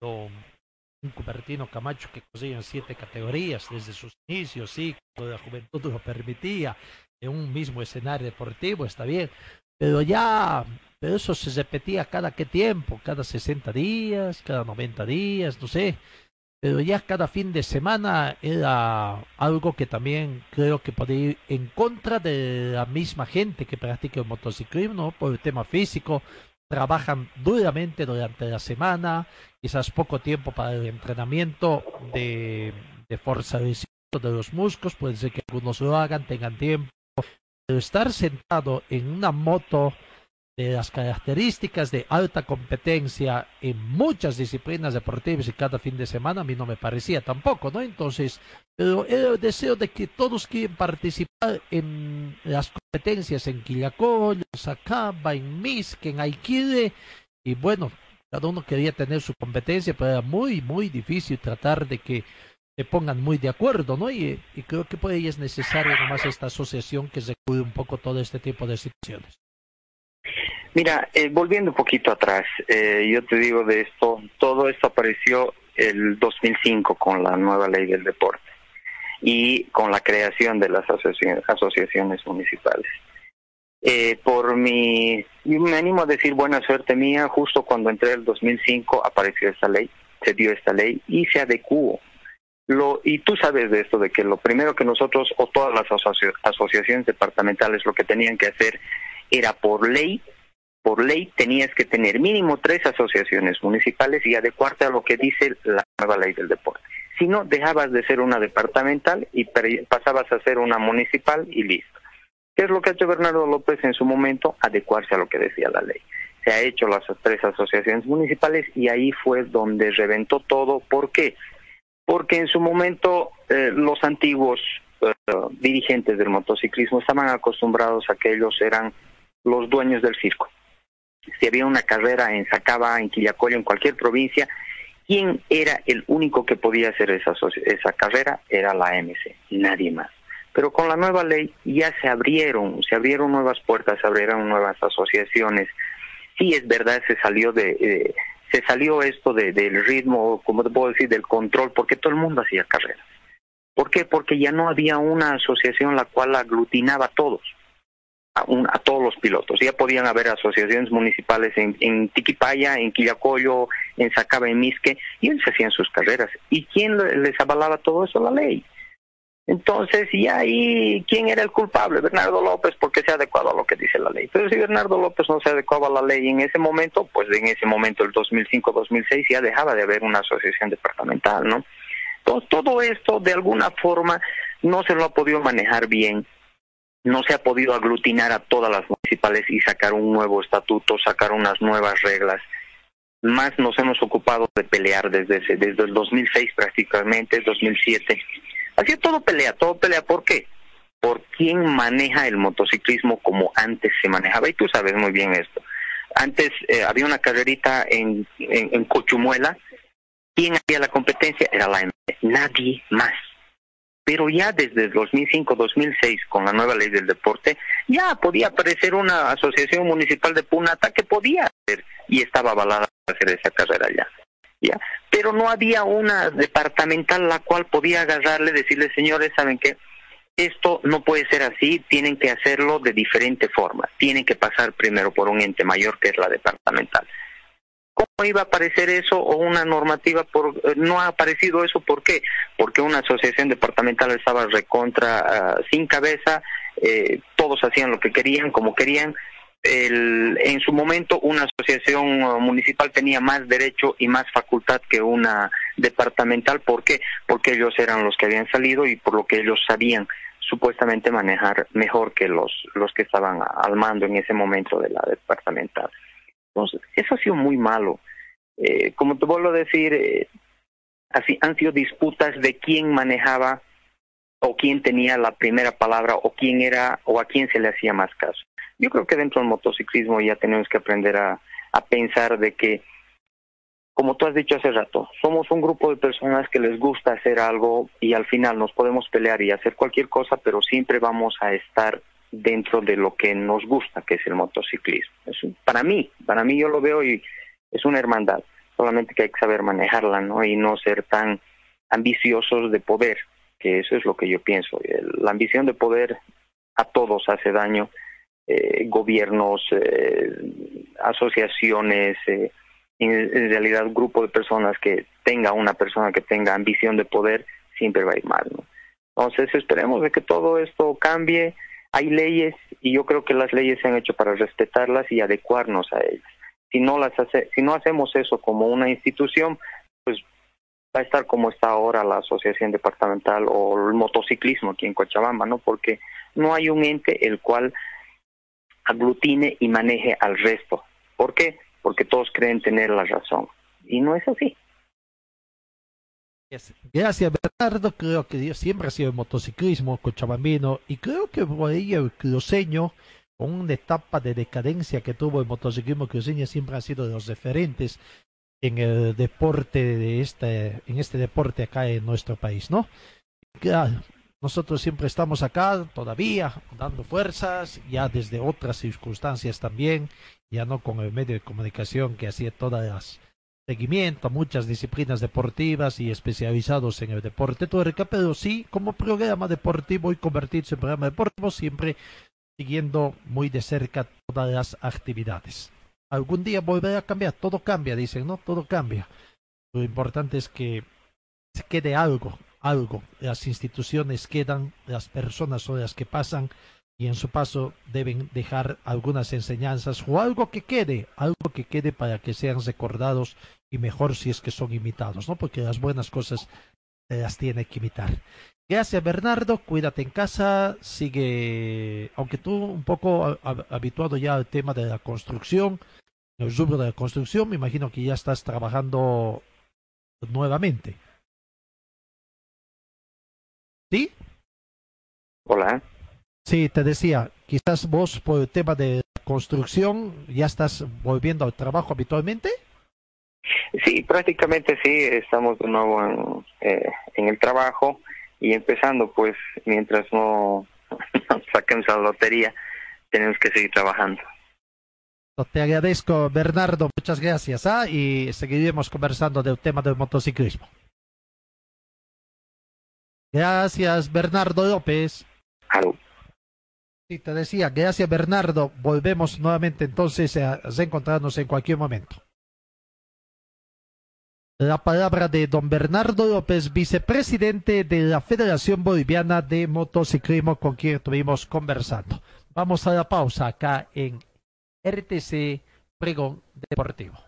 S1: un Cupertino Camacho que cosía en siete categorías desde sus inicios, sí, cuando la juventud lo permitía, en un mismo escenario deportivo, está bien, pero ya, pero eso se repetía cada qué tiempo, cada 60 días, cada 90 días, no sé. Pero ya cada fin de semana era algo que también creo que podía ir en contra de la misma gente que practica el motociclismo, por el tema físico. Trabajan duramente durante la semana, quizás poco tiempo para el entrenamiento de, de fortalecimiento de los músculos, puede ser que algunos lo hagan, tengan tiempo estar sentado en una moto de las características de alta competencia en muchas disciplinas deportivas y cada fin de semana a mí no me parecía tampoco, ¿no? Entonces, pero el deseo de que todos quieren participar en las competencias en Quillacol, en Sacaba, en Misque, en Aiquile, y bueno, cada uno quería tener su competencia, pero era muy, muy difícil tratar de que se pongan muy de acuerdo, ¿no? Y, creo que por ello es necesario nomás esta asociación que se cuide un poco todo este tipo de situaciones.
S5: Mira, eh, volviendo un poquito atrás, eh, yo te digo de esto, todo esto apareció el 2005 con la nueva ley del deporte y con la creación de las asociaciones, municipales. Eh, por mi, me animo a decir buena suerte mía, justo cuando entré el 2005 apareció esta ley, se dio esta ley y se adecuó. Lo, y tú sabes de esto, de que lo primero que nosotros o todas las asociaciones departamentales lo que tenían que hacer era por ley por ley tenías que tener mínimo tres asociaciones municipales y adecuarte a lo que dice la nueva ley del deporte. Si no, dejabas de ser una departamental y pasabas a ser una municipal y listo. ¿Qué es lo que ha hecho Bernardo López en su momento? Adecuarse a lo que decía la ley. Se ha hecho las tres asociaciones municipales y ahí fue donde reventó todo. ¿Por qué? Porque en su momento eh, los antiguos eh, dirigentes del motociclismo estaban acostumbrados a que ellos eran los dueños del circo si había una carrera en Sacaba, en Quillacollo, en cualquier provincia, ¿quién era el único que podía hacer esa, esa carrera? Era la MC, nadie más. Pero con la nueva ley ya se abrieron, se abrieron nuevas puertas, se abrieron nuevas asociaciones. Sí, es verdad, se salió de, se salió esto de, del ritmo, como te puedo decir, del control, porque todo el mundo hacía carreras. ¿Por qué? Porque ya no había una asociación la cual aglutinaba a todos a, todos los pilotos. Ya podían haber asociaciones municipales en, en Tiquipaya, en Quillacollo, en Sacaba, en Misque, y ellos hacían sus carreras. ¿Y quién les avalaba todo eso? La ley. Entonces, y ahí, ¿quién era el culpable? Bernardo López, porque se adecuado a lo que dice la ley. Pero si Bernardo López no se adecuaba a la ley en ese momento, pues en ese momento, el 2005-2006, ya dejaba de haber una asociación departamental, ¿no? Entonces, todo esto, de alguna forma, no se lo ha podido manejar bien no se ha podido aglutinar a todas las municipales y sacar un nuevo estatuto, sacar unas nuevas reglas. Más nos hemos ocupado de pelear desde ese, desde el 2006 prácticamente, 2007. Así todo pelea, todo pelea. ¿Por qué? Por quién maneja el motociclismo como antes se manejaba. Y tú sabes muy bien esto. Antes eh, había una carrerita en, en, Cochumuela. ¿Quién hacía la competencia? Era la. Nadie más pero ya desde el 2005-2006, con la nueva ley del deporte, ya podía aparecer una asociación municipal de Punata que podía hacer y estaba avalada para hacer esa carrera ya. ¿Ya? Pero no había una departamental la cual podía agarrarle, decirle, señores, ¿saben qué? Esto no puede ser así, tienen que hacerlo de diferente forma, tienen que pasar primero por un ente mayor que es la departamental. ¿Cómo iba a aparecer eso o una normativa? Por, eh, no ha aparecido eso, ¿por qué? Porque una asociación departamental estaba recontra ah, sin cabeza, eh, todos hacían lo que querían, como querían. El, en su momento una asociación ah, municipal tenía más derecho y más facultad que una departamental. ¿Por qué? Porque ellos eran los que habían salido y por lo que ellos sabían supuestamente manejar mejor que los, los que estaban al mando en ese momento de la departamental. Entonces, eso ha sido muy malo. Eh, como te vuelvo a decir, eh, así han sido disputas de quién manejaba o quién tenía la primera palabra o quién era o a quién se le hacía más caso. Yo creo que dentro del motociclismo ya tenemos que aprender a, a pensar de que, como tú has dicho hace rato, somos un grupo de personas que les gusta hacer algo y al final nos podemos pelear y hacer cualquier cosa, pero siempre vamos a estar dentro de lo que nos gusta, que es el motociclismo. Es, para mí, para mí yo lo veo y es una hermandad, solamente que hay que saber manejarla, ¿no? Y no ser tan ambiciosos de poder, que eso es lo que yo pienso. La ambición de poder a todos hace daño, eh, gobiernos, eh, asociaciones, eh, en, realidad grupo de personas que tenga una persona que tenga ambición de poder, siempre va a ir mal, ¿no? Entonces esperemos de que todo esto cambie, hay leyes y yo creo que las leyes se han hecho para respetarlas y adecuarnos a ellas. Si no las hace, si no hacemos eso como una institución, pues va a estar como está ahora la asociación departamental o el motociclismo aquí en Cochabamba, ¿no? Porque no hay un ente el cual aglutine y maneje al resto. ¿Por qué? Porque todos creen tener la razón. Y no es así.
S1: Gracias, Bernardo. Creo que Dios siempre ha sido el motociclismo cochabambino y creo que por ahí el cruceño con una etapa de decadencia que tuvo el motociclismo cruceño, siempre ha sido de los referentes en el deporte de este, en este deporte acá en nuestro país, ¿no? Nosotros siempre estamos acá todavía dando fuerzas, ya desde otras circunstancias también, ya no con el medio de comunicación que hacía todas las seguimiento muchas disciplinas deportivas y especializados en el deporte tuerca, pero sí como programa deportivo y convertirse en programa deportivo siempre siguiendo muy de cerca todas las actividades. Algún día volverá a cambiar, todo cambia, dicen, ¿no? Todo cambia. Lo importante es que se quede algo, algo. Las instituciones quedan, las personas son las que pasan y en su paso deben dejar algunas enseñanzas o algo que quede, algo que quede para que sean recordados y mejor si es que son imitados, ¿no? Porque las buenas cosas las tiene que imitar. Gracias Bernardo, cuídate en casa, sigue, aunque tú un poco habituado ya al tema de la construcción, el rubro de la construcción, me imagino que ya estás trabajando nuevamente. ¿Sí?
S5: Hola.
S1: Sí, te decía, quizás vos por el tema de construcción ya estás volviendo al trabajo habitualmente.
S5: Sí, prácticamente sí, estamos de nuevo en, eh, en el trabajo y empezando pues mientras no saquemos la lotería tenemos que seguir trabajando.
S1: Te agradezco Bernardo, muchas gracias ¿ah? y seguiremos conversando del tema del motociclismo. Gracias Bernardo López. Sí, te decía, gracias Bernardo. Volvemos nuevamente entonces a reencontrarnos en cualquier momento. La palabra de don Bernardo López, vicepresidente de la Federación Boliviana de Motociclismo, con quien estuvimos conversando. Vamos a la pausa acá en RTC Pregón Deportivo.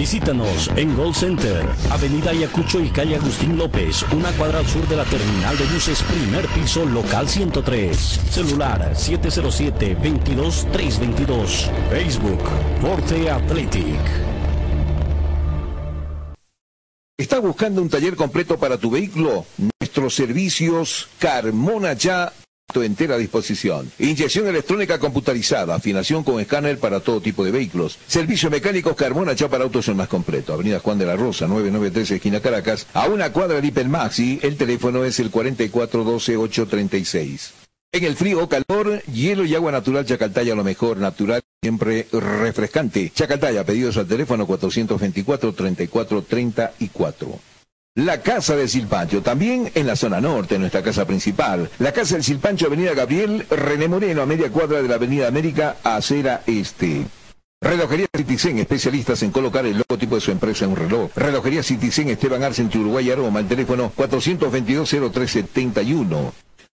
S2: Visítanos en Gold Center, Avenida Ayacucho y calle Agustín López, una cuadra al sur de la terminal de buses, primer piso, local 103. Celular 707-22322. Facebook, Forte Athletic.
S4: ¿Está buscando un taller completo para tu vehículo? Nuestros servicios Carmona Ya entera disposición. Inyección electrónica computarizada, afinación con escáner para todo tipo de vehículos. Servicio mecánico Carmona ya para autos el más completo. Avenida Juan de la Rosa, 993 esquina Caracas, a una cuadra de Hipermaxi. El teléfono es el 4412-836. En el frío o calor, hielo y agua natural Chacaltaya, lo mejor, natural, siempre refrescante. Chacaltaya, pedidos al teléfono 424-3434. La Casa del Silpancho, también en la zona norte, nuestra casa principal. La Casa del Silpancho, Avenida Gabriel, René Moreno, a media cuadra de la Avenida América, acera este. Relojería Citizen, especialistas en colocar el logotipo de su empresa en un reloj. Relojería Citizen, Esteban Arce, Uruguay, Aroma, el teléfono 422-0371.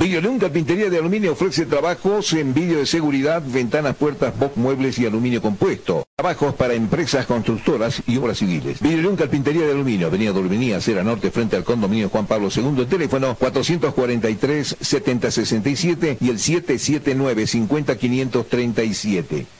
S4: Videoleón Carpintería de Aluminio ofrece trabajos en vídeo de seguridad, ventanas, puertas, box, muebles y aluminio compuesto. Trabajos para empresas constructoras y obras civiles. Videoleón Carpintería de Aluminio, Avenida Dorminía, Acera Norte, frente al condominio Juan Pablo II, teléfono 443-7067 y el 779-50537.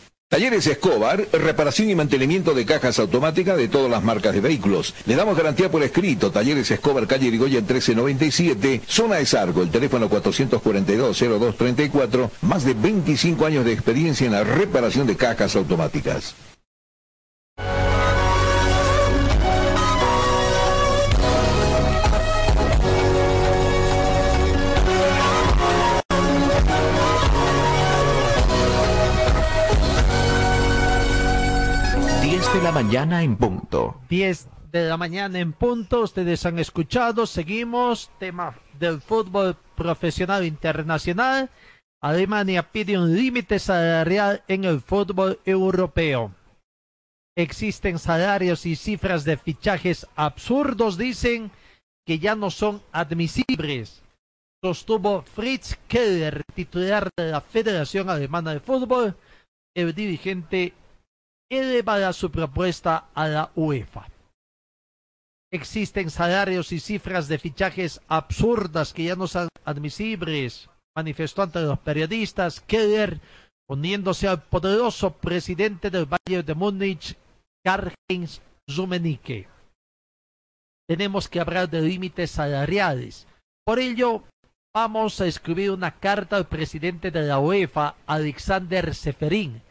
S4: Talleres Escobar, reparación y mantenimiento de cajas automáticas de todas las marcas de vehículos. Le damos garantía por escrito. Talleres Escobar, calle Irigoyen 1397, zona de Sargo, el teléfono 442-0234, más de 25 años de experiencia en la reparación de cajas automáticas.
S3: Mañana en punto.
S1: 10 de la mañana en punto, ustedes han escuchado, seguimos, tema del fútbol profesional internacional. Alemania pide un límite salarial en el fútbol europeo. Existen salarios y cifras de fichajes absurdos, dicen, que ya no son admisibles. Sostuvo Fritz Keller, titular de la Federación Alemana de Fútbol, el dirigente elevará su propuesta a la UEFA. Existen salarios y cifras de fichajes absurdas que ya no son admisibles, manifestó ante los periodistas Keller, uniéndose al poderoso presidente del Valle de Múnich, Karl-Heinz. Tenemos que hablar de límites salariales. Por ello, vamos a escribir una carta al presidente de la UEFA, Alexander Seferin,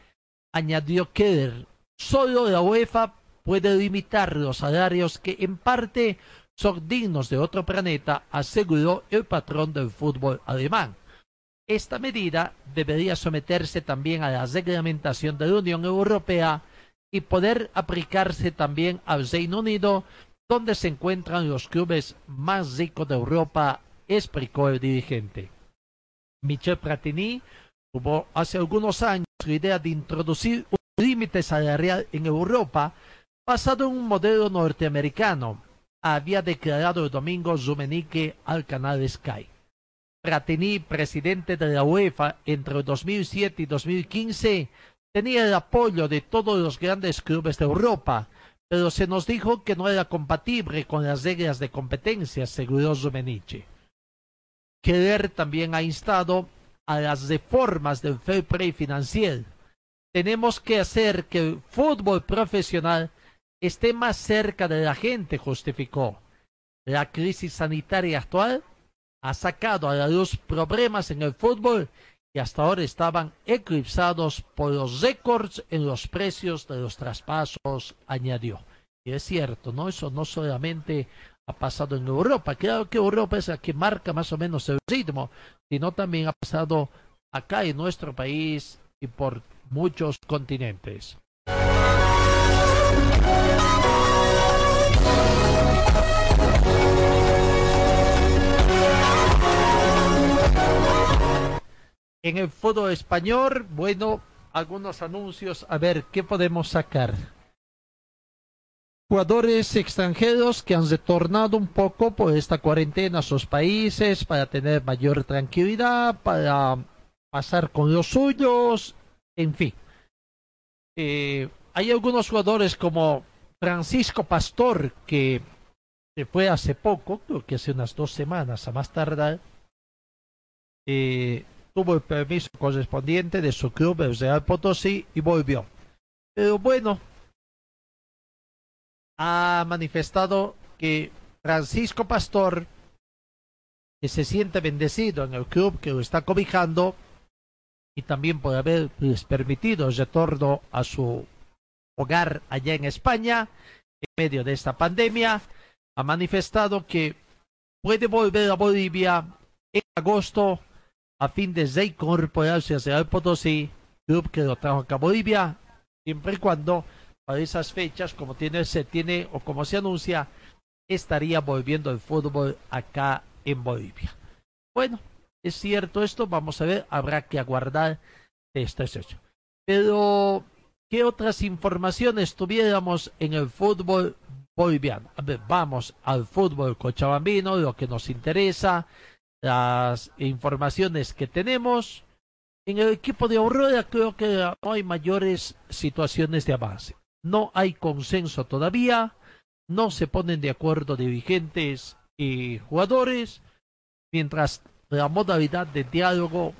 S1: añadió Keller, Solo la UEFA puede limitar los salarios que en parte son dignos de otro planeta, aseguró el patrón del fútbol alemán. Esta medida debería someterse también a la reglamentación de la Unión Europea y poder aplicarse también al Reino Unido, donde se encuentran los clubes más ricos de Europa, explicó el dirigente. Michel Platini tuvo hace algunos años la idea de introducir límite salarial en Europa basado en un modelo norteamericano, había declarado el domingo Zumenique al canal Sky. Pratini, presidente de la UEFA entre 2007 y 2015, tenía el apoyo de todos los grandes clubes de Europa, pero se nos dijo que no era compatible con las reglas de competencia, aseguró Zumeniche. Keller también ha instado a las reformas del fair play financiero tenemos que hacer que el fútbol profesional esté más cerca de la gente, justificó. La crisis sanitaria actual ha sacado a la luz problemas en el fútbol y hasta ahora estaban eclipsados por los récords en los precios de los traspasos, añadió. Y es cierto, ¿no? Eso no solamente ha pasado en Europa, claro que Europa es la que marca más o menos el ritmo, sino también ha pasado acá en nuestro país y por muchos continentes. En el fútbol español, bueno, algunos anuncios, a ver, ¿qué podemos sacar? Jugadores extranjeros que han retornado un poco por esta cuarentena a sus países para tener mayor tranquilidad, para pasar con los suyos en fin. Eh, hay algunos jugadores como Francisco Pastor, que se fue hace poco, creo que hace unas dos semanas a más tardar, eh, tuvo el permiso correspondiente de su club, el Real Potosí, y volvió. Pero bueno, ha manifestado que Francisco Pastor, que se siente bendecido en el club que lo está cobijando, y también por haberles permitido el retorno a su hogar allá en España en medio de esta pandemia, ha manifestado que puede volver a Bolivia en agosto a fin de reincorporarse a Real Potosí, club que lo trajo acá a Bolivia, siempre y cuando para esas fechas, como tiene, se tiene o como se anuncia, estaría volviendo el fútbol acá en Bolivia. Bueno, es cierto esto, vamos a ver, habrá que aguardar esto es hecho. Pero, ¿qué otras informaciones tuviéramos en el fútbol boliviano? A vamos al fútbol cochabambino, lo que nos interesa, las informaciones que tenemos. En el equipo de Aurora creo que no hay mayores situaciones de avance. No hay consenso todavía, no se ponen de acuerdo dirigentes y jugadores, mientras la modalidad de diálogo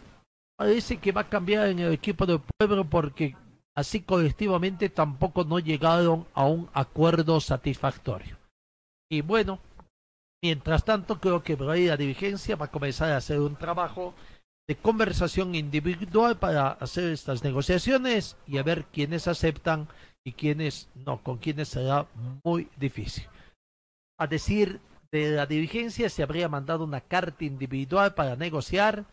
S1: parece que va a cambiar en el equipo del pueblo porque así colectivamente tampoco no llegaron a un acuerdo satisfactorio. Y bueno, mientras tanto creo que la dirigencia va a comenzar a hacer un trabajo de conversación individual para hacer estas negociaciones y a ver quiénes aceptan y quiénes no, con quiénes será muy difícil. A decir de la dirigencia se habría mandado una carta individual para negociar,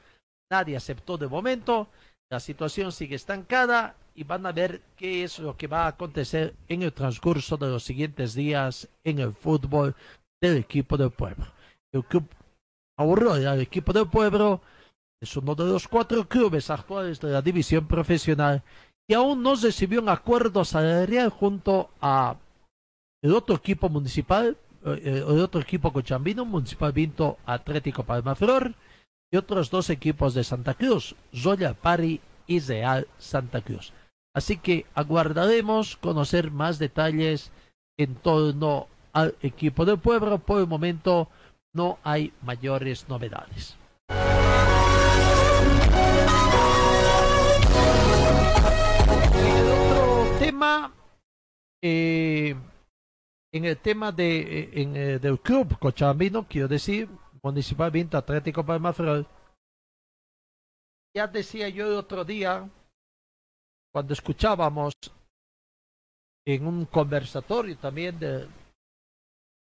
S1: nadie aceptó de momento, la situación sigue estancada y van a ver qué es lo que va a acontecer en el transcurso de los siguientes días en el fútbol del equipo del pueblo. El club Aurora, el equipo del pueblo, es uno de los cuatro clubes actuales de la división profesional y aún no recibió un acuerdo salarial junto a el otro equipo municipal, eh, el otro equipo cochambino, Municipal Vinto Atlético Palmaflor, y otros dos equipos de Santa Cruz, Zoya Pari y Real Santa Cruz. Así que aguardaremos conocer más detalles en torno al equipo del pueblo. Por el momento no hay mayores novedades. otro tema, eh, en el tema de, eh, en, eh, del club cochabambino, quiero decir, Municipal Vinto Atlético Palmaflor, ya decía yo el otro día, cuando escuchábamos en un conversatorio también de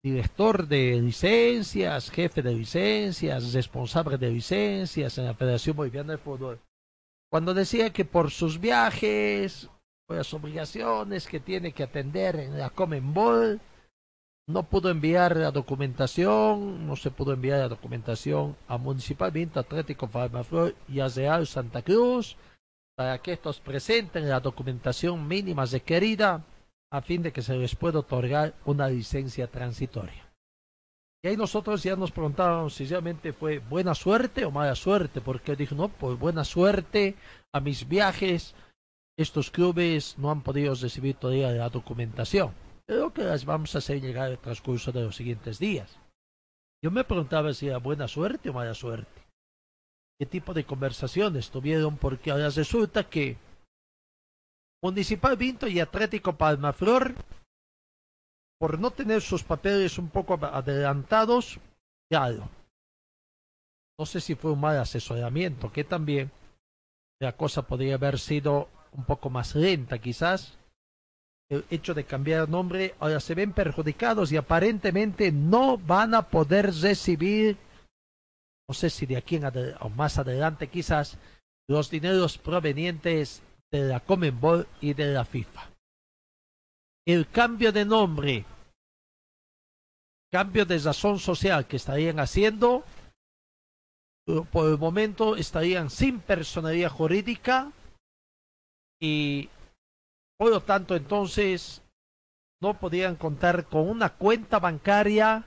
S1: director de licencias, jefe de licencias, responsable de licencias en la Federación Boliviana de Fútbol, cuando decía que por sus viajes, por las obligaciones que tiene que atender en la Comenbol, no pudo enviar la documentación, no se pudo enviar la documentación a Municipal Vinto Atlético Farmaflor y a Real Santa Cruz para que estos presenten la documentación mínima requerida a fin de que se les pueda otorgar una licencia transitoria. Y ahí nosotros ya nos preguntábamos si realmente fue buena suerte o mala suerte, porque dijo, no, por buena suerte a mis viajes, estos clubes no han podido recibir todavía la documentación Creo que las vamos a hacer llegar el transcurso de los siguientes días. Yo me preguntaba si era buena suerte o mala suerte. ¿Qué tipo de conversaciones tuvieron? Porque ahora resulta que Municipal Vinto y Atlético Palmaflor, por no tener sus papeles un poco adelantados, claro. No sé si fue un mal asesoramiento, que también la cosa podría haber sido un poco más lenta quizás el hecho de cambiar nombre, ahora se ven perjudicados y aparentemente no van a poder recibir, no sé si de aquí en o más adelante quizás, los dineros provenientes de la Comenbol y de la FIFA. El cambio de nombre, cambio de razón social que estarían haciendo, por el momento estarían sin personalidad jurídica y por lo tanto, entonces, no podían contar con una cuenta bancaria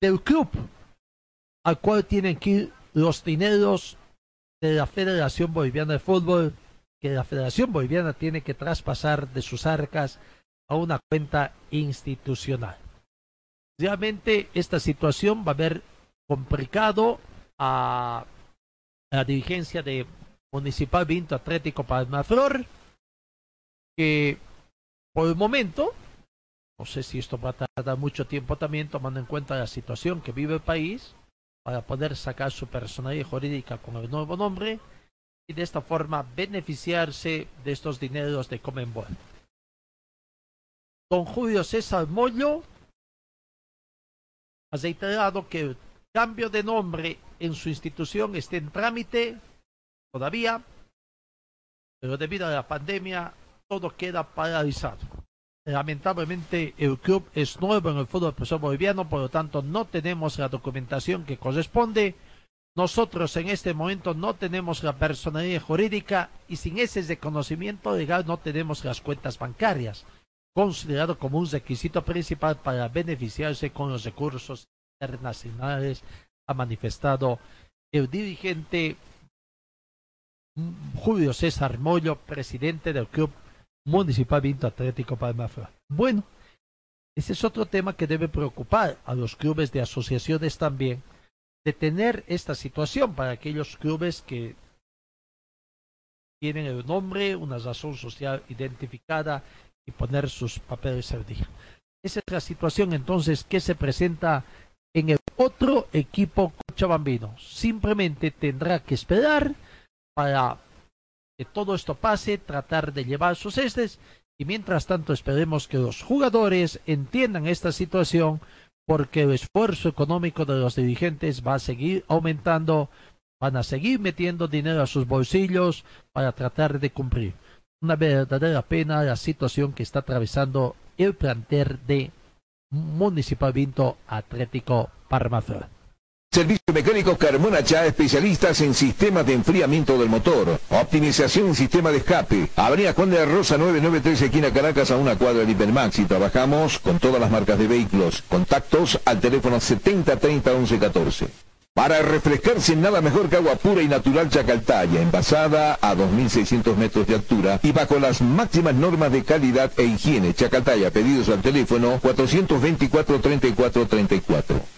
S1: del club al cual tienen que ir los dineros de la Federación Boliviana de Fútbol que la Federación Boliviana tiene que traspasar de sus arcas a una cuenta institucional. Realmente esta situación va a haber complicado a la dirigencia de Municipal Vinto Atlético Palmaflor que por el momento, no sé si esto va a tardar mucho tiempo también, tomando en cuenta la situación que vive el país, para poder sacar su personalidad jurídica con el nuevo nombre y de esta forma beneficiarse de estos dineros de Comenbol. Don Julio César Mollo ha reiterado que el cambio de nombre en su institución está en trámite todavía, pero debido a la pandemia todo queda paralizado. lamentablemente el club es nuevo en el fútbol profesional boliviano, por lo tanto no tenemos la documentación que corresponde. Nosotros en este momento no tenemos la personalidad jurídica y sin ese reconocimiento legal no tenemos las cuentas bancarias, considerado como un requisito principal para beneficiarse con los recursos internacionales, ha manifestado el dirigente Julio César Mollo, presidente del Club Municipal Vinto Atlético Palmafra. Bueno, ese es otro tema que debe preocupar a los clubes de asociaciones también, de tener esta situación para aquellos clubes que tienen el nombre, una razón social identificada y poner sus papeles al día. Esa es la situación entonces que se presenta en el otro equipo cochabambino. Simplemente tendrá que esperar para que todo esto pase, tratar de llevar sus estes y mientras tanto esperemos que los jugadores entiendan esta situación porque el esfuerzo económico de los dirigentes va a seguir aumentando, van a seguir metiendo dinero a sus bolsillos para tratar de cumplir. Una verdadera pena la situación que está atravesando el planter de Municipal Vinto Atlético Parmafra.
S4: Servicio Mecánico Carmona Chá, especialistas en sistemas de enfriamiento del motor, optimización en sistema de escape. Avenida Juan de Rosa 993, esquina Caracas, a una cuadra de Hipermax. Y trabajamos con todas las marcas de vehículos. Contactos al teléfono 7030 1114. Para refrescarse nada mejor que agua pura y natural Chacaltaya, envasada a 2.600 metros de altura y bajo las máximas normas de calidad e higiene. Chacaltaya, pedidos al teléfono 424-3434.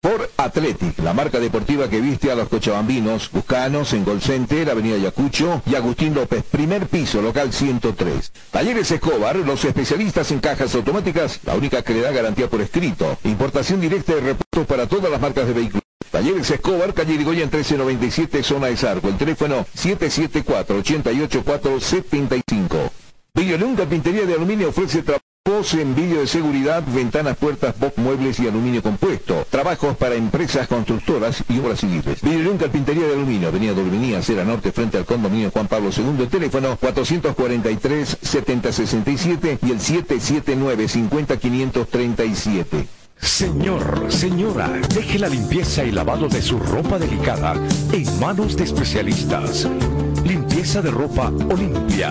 S4: Por Athletic, la marca deportiva que viste a los cochabambinos, Buscanos, en Gol Center, Avenida Yacucho y Agustín López, primer piso, local 103. Talleres Escobar, los especialistas en cajas automáticas, la única que le da garantía por escrito. Importación directa de repuestos para todas las marcas de vehículos. Talleres Escobar, calle Irigoyen 1397, zona de Sarco. El teléfono 774-88475. Villolun Carpintería de Aluminio ofrece trabajo en vídeo de seguridad, ventanas, puertas, box, muebles y aluminio compuesto. Trabajos para empresas constructoras y obras civiles. Vidrión Carpintería de Aluminio, Avenida Dorminía, Acera Norte, frente al condominio Juan Pablo II. teléfono 443-7067 y el 779-50537.
S3: Señor, señora, deje la limpieza y lavado de su ropa delicada en manos de especialistas. Limpieza de ropa Olimpia.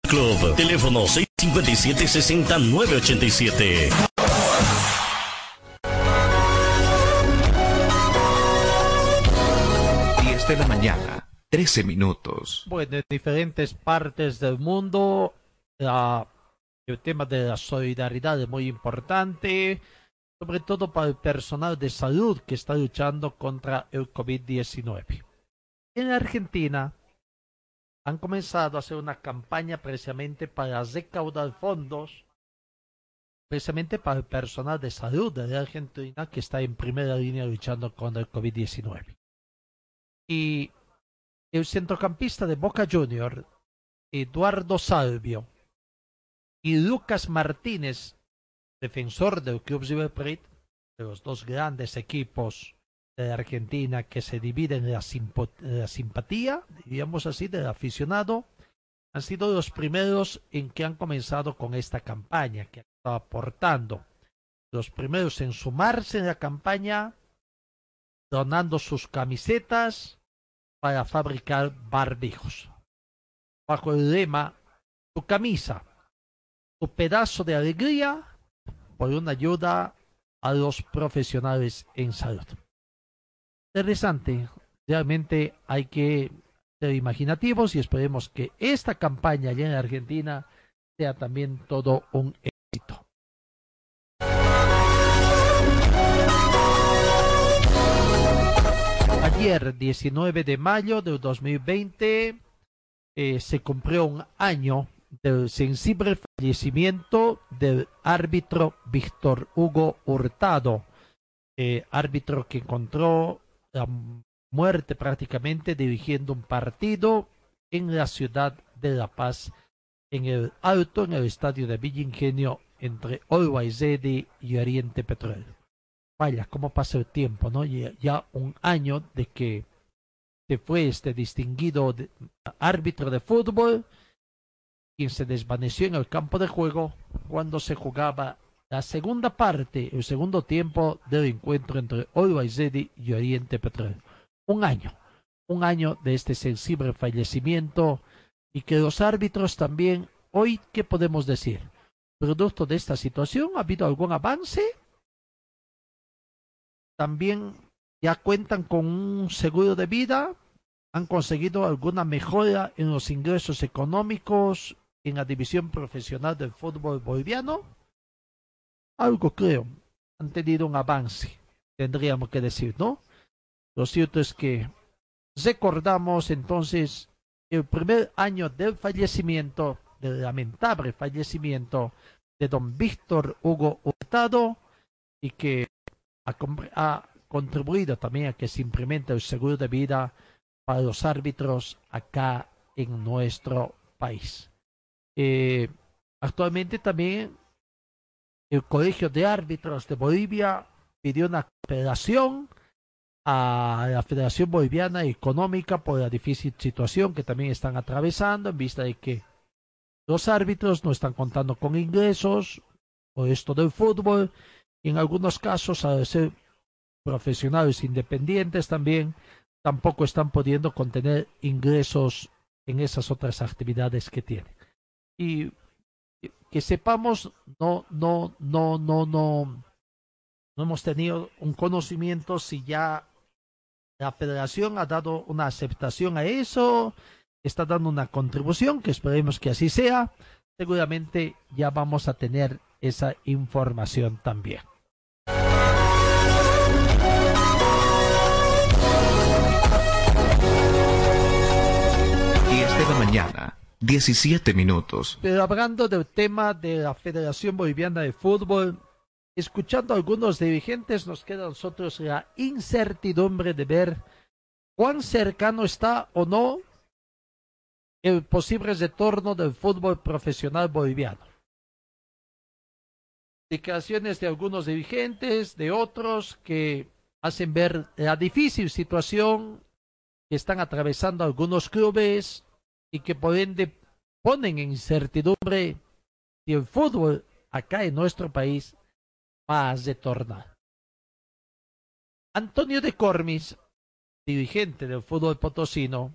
S2: Club. Teléfono 657-6987.
S3: 10 de la mañana, 13 minutos.
S1: Bueno, en diferentes partes del mundo la- el tema de la solidaridad es muy importante, sobre todo para el personal de salud que está luchando contra el COVID-19. En Argentina han comenzado a hacer una campaña precisamente para recaudar fondos precisamente para el personal de salud de Argentina que está en primera línea luchando contra el COVID-19. Y el centrocampista de Boca Junior, Eduardo Salvio, y Lucas Martínez, defensor del Club River de los dos grandes equipos de Argentina que se dividen la, la simpatía, digamos así, del aficionado, han sido los primeros en que han comenzado con esta campaña, que han estado aportando. Los primeros en sumarse en la campaña, donando sus camisetas para fabricar barbijos. Bajo el lema, tu camisa, tu pedazo de alegría, por una ayuda a los profesionales en salud. Interesante, realmente hay que ser imaginativos y esperemos que esta campaña allá en Argentina sea también todo un éxito. Ayer, 19 de mayo del 2020, eh, se cumplió un año del sensible fallecimiento del árbitro Víctor Hugo Hurtado, eh, árbitro que encontró la muerte prácticamente dirigiendo un partido en la ciudad de La Paz, en el alto, en el estadio de Villa Ingenio, entre Always y Oriente Petróleo. Vaya, cómo pasa el tiempo, ¿no? Ya, un año de que se fue este distinguido árbitro de fútbol, quien se desvaneció en el campo de juego cuando se jugaba la segunda parte, el segundo tiempo del encuentro entre Always y Oriente Petróleo un año, un año de este sensible fallecimiento y que los árbitros también, hoy, ¿qué podemos decir? Producto de esta situación, ¿ha habido algún avance? También ya cuentan con un seguro de vida, han conseguido alguna mejora en los ingresos económicos en la división profesional del fútbol boliviano. Algo creo, han tenido un avance, tendríamos que decir, ¿no? Lo cierto es que recordamos entonces el primer año del fallecimiento, del lamentable fallecimiento de don Víctor Hugo Hurtado y que ha, contribuido también a que se implemente el seguro de vida para los árbitros acá en nuestro país. Eh, actualmente también el Colegio de Árbitros de Bolivia pidió una cooperación a la Federación Boliviana Económica por la difícil situación que también están atravesando en vista de que los árbitros no están contando con ingresos por esto del fútbol. Y en algunos casos a ser profesionales independientes también tampoco están pudiendo contener ingresos en esas otras actividades que tienen. Y que sepamos no no no no no no hemos tenido un conocimiento si ya la federación ha dado una aceptación a eso, está dando una contribución, que esperemos que así sea. Seguramente ya vamos a tener esa información también.
S6: Y la mañana, 17 minutos.
S1: Pero hablando del tema de la Federación Boliviana de Fútbol, escuchando a algunos dirigentes, nos queda a nosotros la incertidumbre de ver cuán cercano está o no el posible retorno del fútbol profesional boliviano. Declaraciones de algunos dirigentes, de otros que hacen ver la difícil situación que están atravesando algunos clubes y que por ende ponen en incertidumbre si el fútbol acá en nuestro país más de tornar. Antonio de Cormis, dirigente del fútbol potosino,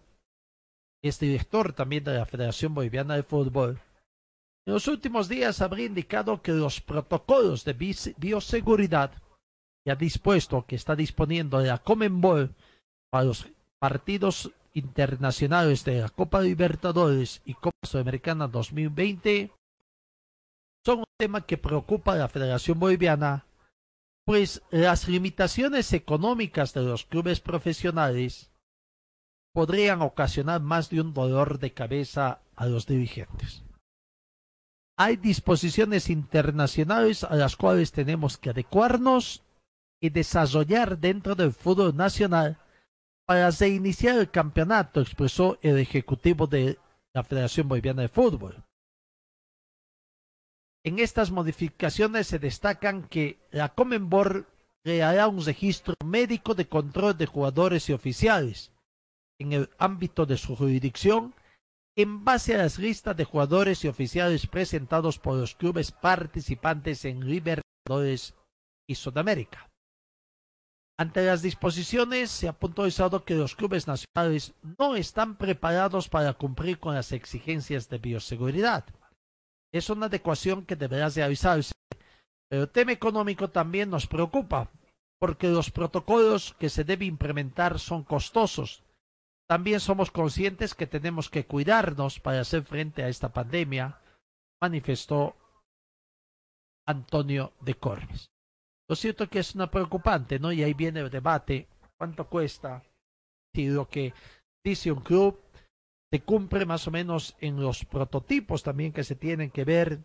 S1: es director también de la Federación Boliviana de Fútbol, en los últimos días habría indicado que los protocolos de bioseguridad que ha dispuesto, que está disponiendo de la Comenbol para los partidos internacionales de la Copa Libertadores y Copa Sudamericana 2020 son un tema que preocupa a la Federación Boliviana, pues las limitaciones económicas de los clubes profesionales podrían ocasionar más de un dolor de cabeza a los dirigentes. Hay disposiciones internacionales a las cuales tenemos que adecuarnos y desarrollar dentro del fútbol nacional para reiniciar el campeonato, expresó el ejecutivo de la Federación Boliviana de Fútbol. En estas modificaciones se destacan que la Comenbol creará un registro médico de control de jugadores y oficiales en el ámbito de su jurisdicción en base a las listas de jugadores y oficiales presentados por los clubes participantes en Libertadores y Sudamérica. Ante las disposiciones, se ha puntualizado que los clubes nacionales no están preparados para cumplir con las exigencias de bioseguridad. Es una adecuación que deberá realizarse, pero el tema económico también nos preocupa, porque los protocolos que se deben implementar son costosos también somos conscientes que tenemos que cuidarnos para hacer frente a esta pandemia, manifestó Antonio de Cormes. Lo cierto que es una preocupante, ¿no? Y ahí viene el debate, ¿cuánto cuesta? Si lo que dice un club se cumple más o menos en los prototipos también que se tienen que ver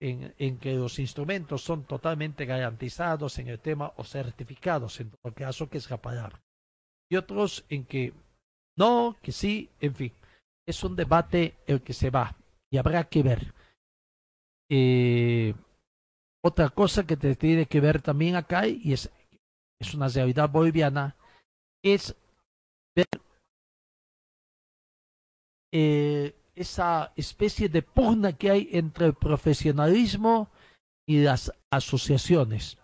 S1: en, en, que los instrumentos son totalmente garantizados en el tema o certificados, en todo caso que es la palabra. Y otros en que no, que sí, en fin. Es un debate el que se va y habrá que ver. Eh, otra cosa que te tiene que ver también acá y es, es una realidad boliviana es ver eh, esa especie de pugna que hay entre el profesionalismo y las asociaciones.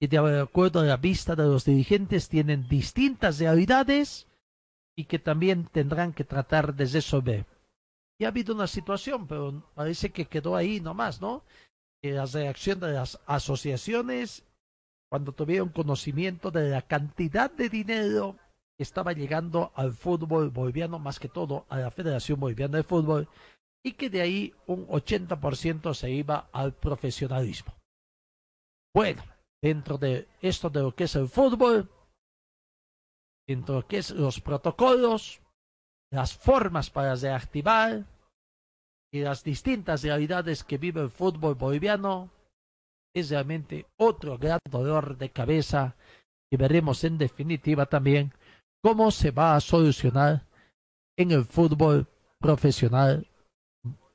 S1: Y de acuerdo a la vista de los dirigentes tienen distintas realidades y que también tendrán que tratar de resolver. Y ha habido una situación, pero parece que quedó ahí nomás, ¿no? La reacción de las asociaciones cuando tuvieron conocimiento de la cantidad de dinero que estaba llegando al fútbol boliviano, más que todo a la Federación Boliviana de Fútbol, y que de ahí un 80% se iba al profesionalismo. Bueno, dentro de esto de lo que es el fútbol, entre lo que es los protocolos, las formas para reactivar y las distintas realidades que vive el fútbol boliviano, es realmente otro gran dolor de cabeza y veremos en definitiva también cómo se va a solucionar en el fútbol profesional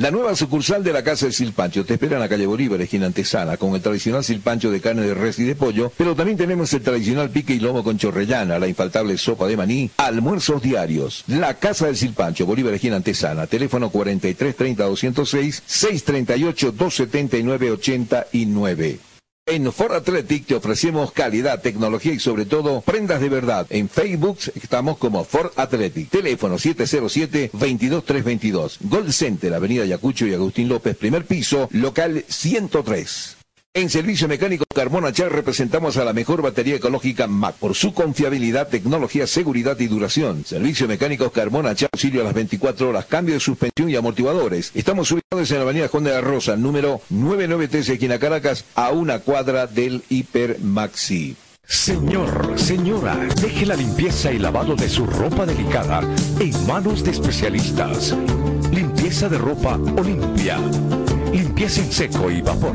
S4: La nueva sucursal de la Casa del Silpancho te espera en la calle Bolívar, esquina antesana, con el tradicional silpancho de carne de res y de pollo, pero también tenemos el tradicional pique y lomo con chorrellana, la infaltable sopa de maní, almuerzos diarios. La Casa del Silpancho, Bolívar, esquina antesana, teléfono 43 30 206 638 279 89. En Ford Athletic te ofrecemos calidad, tecnología y sobre todo prendas de verdad. En Facebook estamos como Ford Athletic. Teléfono 707-22322. Gold Center, Avenida Yacucho y Agustín López, primer piso, local 103. En Servicio Mecánico Carmona Char representamos a la mejor batería ecológica MAC por su confiabilidad, tecnología, seguridad y duración. Servicio Mecánico Carmona Char, auxilio a las 24 horas, cambio de suspensión y amortiguadores. Estamos ubicados en la avenida Juan de la Rosa, número 993, esquina Caracas, a una cuadra del Hiper Maxi.
S3: Señor, señora, deje la limpieza y lavado de su ropa delicada en manos de especialistas. Limpieza de ropa Olimpia. Limpieza en seco y vapor.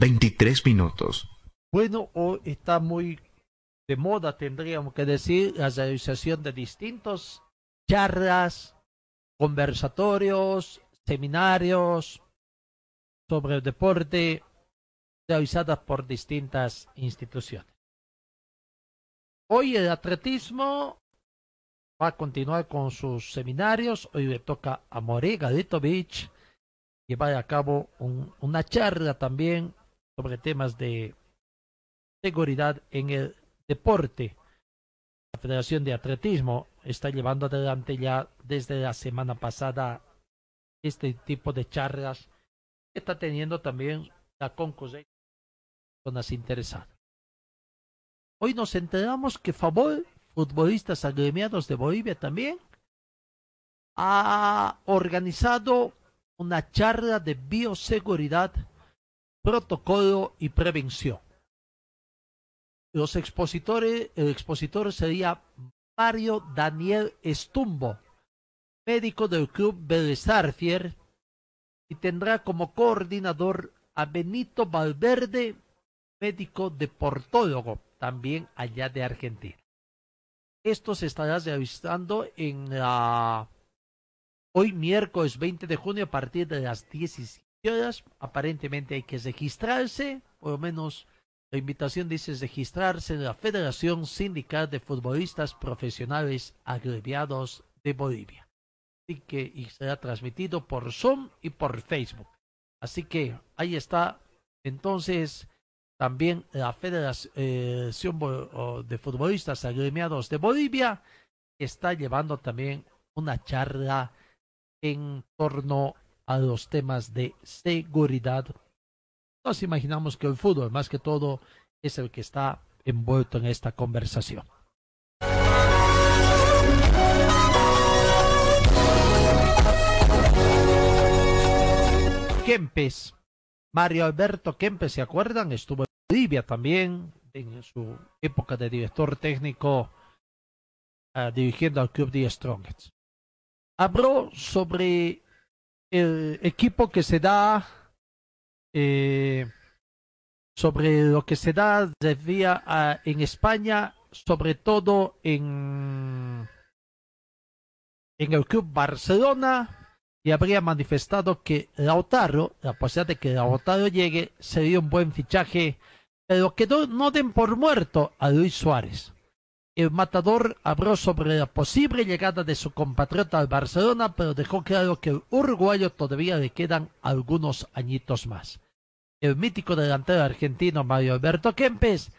S3: 23 minutos.
S1: Bueno, hoy está muy de moda, tendríamos que decir, la realización de distintos charlas, conversatorios, seminarios sobre el deporte realizadas por distintas instituciones. Hoy el atletismo va a continuar con sus seminarios. Hoy le toca a Morega Beach llevar a cabo una charla también sobre temas de seguridad en el deporte. La Federación de Atletismo está llevando adelante ya desde la semana pasada este tipo de charlas que está teniendo también la concurrencia de personas interesadas. Hoy nos enteramos que Favor, futbolistas agremiados de Bolivia también, ha organizado una charla de bioseguridad, protocolo y prevención. Los expositores, el expositor sería Mario Daniel Estumbo, médico del club Belezarfier, y tendrá como coordinador a Benito Valverde, médico deportólogo, también allá de Argentina. Esto se estará realizando en la hoy miércoles 20 de junio a partir de las 17 horas. Aparentemente hay que registrarse, por lo menos la invitación dice registrarse en la Federación Sindical de Futbolistas Profesionales Agreviados de Bolivia. Así que y será transmitido por Zoom y por Facebook. Así que ahí está entonces también la Federación de Futbolistas Agremiados de Bolivia está llevando también una charla en torno a los temas de seguridad. Nos imaginamos que el fútbol, más que todo, es el que está envuelto en esta conversación. Kempes, Mario Alberto Kempes, ¿se acuerdan? Estuvo en Bolivia también, en su época de director técnico, uh, dirigiendo al club de Strongets habló sobre el equipo que se da, eh, sobre lo que se da desde en España, sobre todo en, en el Club Barcelona, y habría manifestado que Lautaro, la posibilidad de que Lautaro llegue, sería un buen fichaje, pero que no den por muerto a Luis Suárez. El matador habló sobre la posible llegada de su compatriota al Barcelona, pero dejó claro que el uruguayo todavía le quedan algunos añitos más. El mítico delantero argentino Mario Alberto Kempes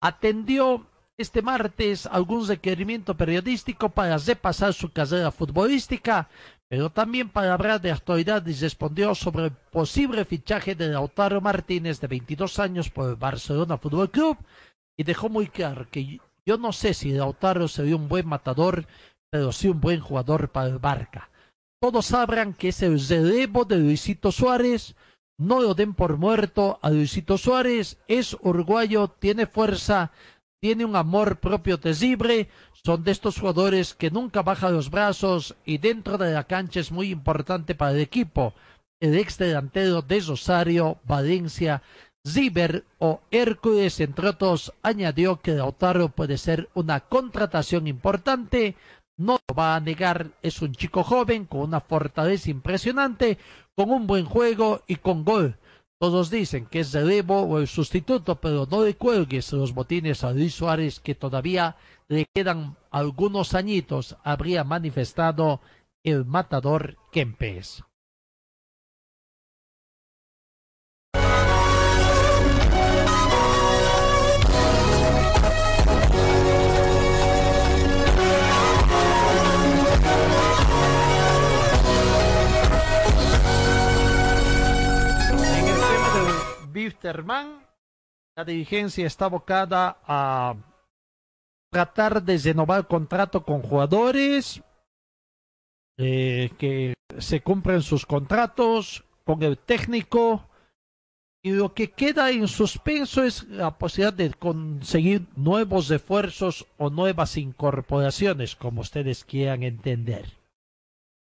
S1: atendió este martes algún requerimiento periodístico para repasar su carrera futbolística, pero también para hablar de actualidad y respondió sobre el posible fichaje de Lautaro Martínez de 22 años por el Barcelona Fútbol Club y dejó muy claro que yo no sé si Lautaro sería un buen matador, pero sí un buen jugador para el Barca. Todos sabrán que es el relevo de Luisito Suárez. No lo den por muerto a Luisito Suárez. Es uruguayo, tiene fuerza, tiene un amor propio terrible. Son de estos jugadores que nunca bajan los brazos y dentro de la cancha es muy importante para el equipo. El ex delantero de Rosario, Valencia, Ziber o Hércules, entre otros, añadió que Lautaro puede ser una contratación importante. No lo va a negar, es un chico joven con una fortaleza impresionante, con un buen juego y con gol. Todos dicen que es el Evo o el sustituto, pero no le cuelgues los botines a Luis Suárez, que todavía le quedan algunos añitos, habría manifestado el matador Kempes. Bisterman, la dirigencia está abocada a tratar de renovar contrato con jugadores eh, que se cumplen sus contratos con el técnico y lo que queda en suspenso es la posibilidad de conseguir nuevos refuerzos o nuevas incorporaciones, como ustedes quieran entender.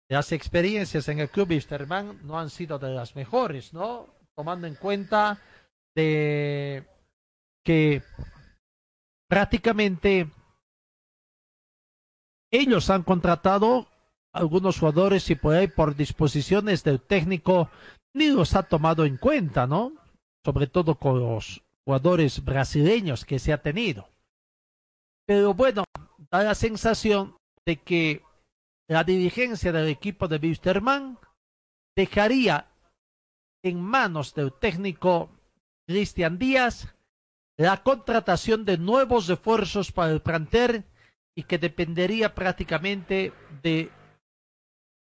S1: Las experiencias en el club Bisterman no han sido de las mejores, ¿no? Tomando en cuenta de que prácticamente ellos han contratado algunos jugadores y por ahí por disposiciones del técnico ni los ha tomado en cuenta, ¿no? Sobre todo con los jugadores brasileños que se ha tenido. Pero bueno, da la sensación de que la dirigencia del equipo de Wisterman dejaría en manos del técnico Cristian Díaz la contratación de nuevos refuerzos para el plantel y que dependería prácticamente de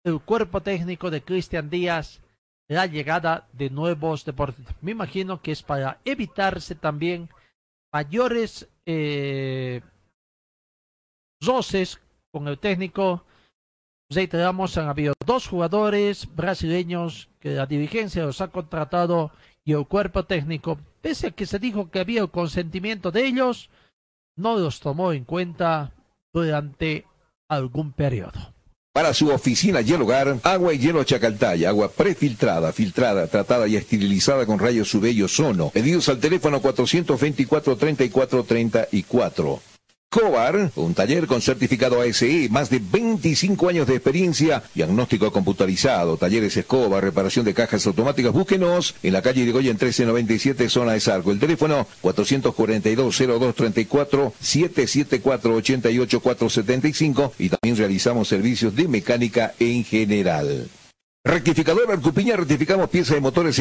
S1: el cuerpo técnico de Cristian Díaz la llegada de nuevos deportistas. Me imagino que es para evitarse también mayores eh, roces con el técnico. Reiteramos, han habido dos jugadores brasileños que la dirigencia los ha contratado y el cuerpo técnico, pese a que se dijo que había el consentimiento de ellos, no los tomó en cuenta durante algún periodo.
S4: Para su oficina y el hogar, agua y hielo Chacaltaya, agua prefiltrada, filtrada, tratada y esterilizada con rayos UV y ozono. Pedidos al teléfono 424-3434. Cobar, un taller con certificado ASE, más de 25 años de experiencia, diagnóstico computarizado, talleres Escobar, reparación de cajas automáticas. Búsquenos en la calle Irigoyen 1397, zona de Sarco. El teléfono 442-0234, 774-88475 y también realizamos servicios de mecánica en general. Rectificador Arcupiña, rectificamos piezas de motores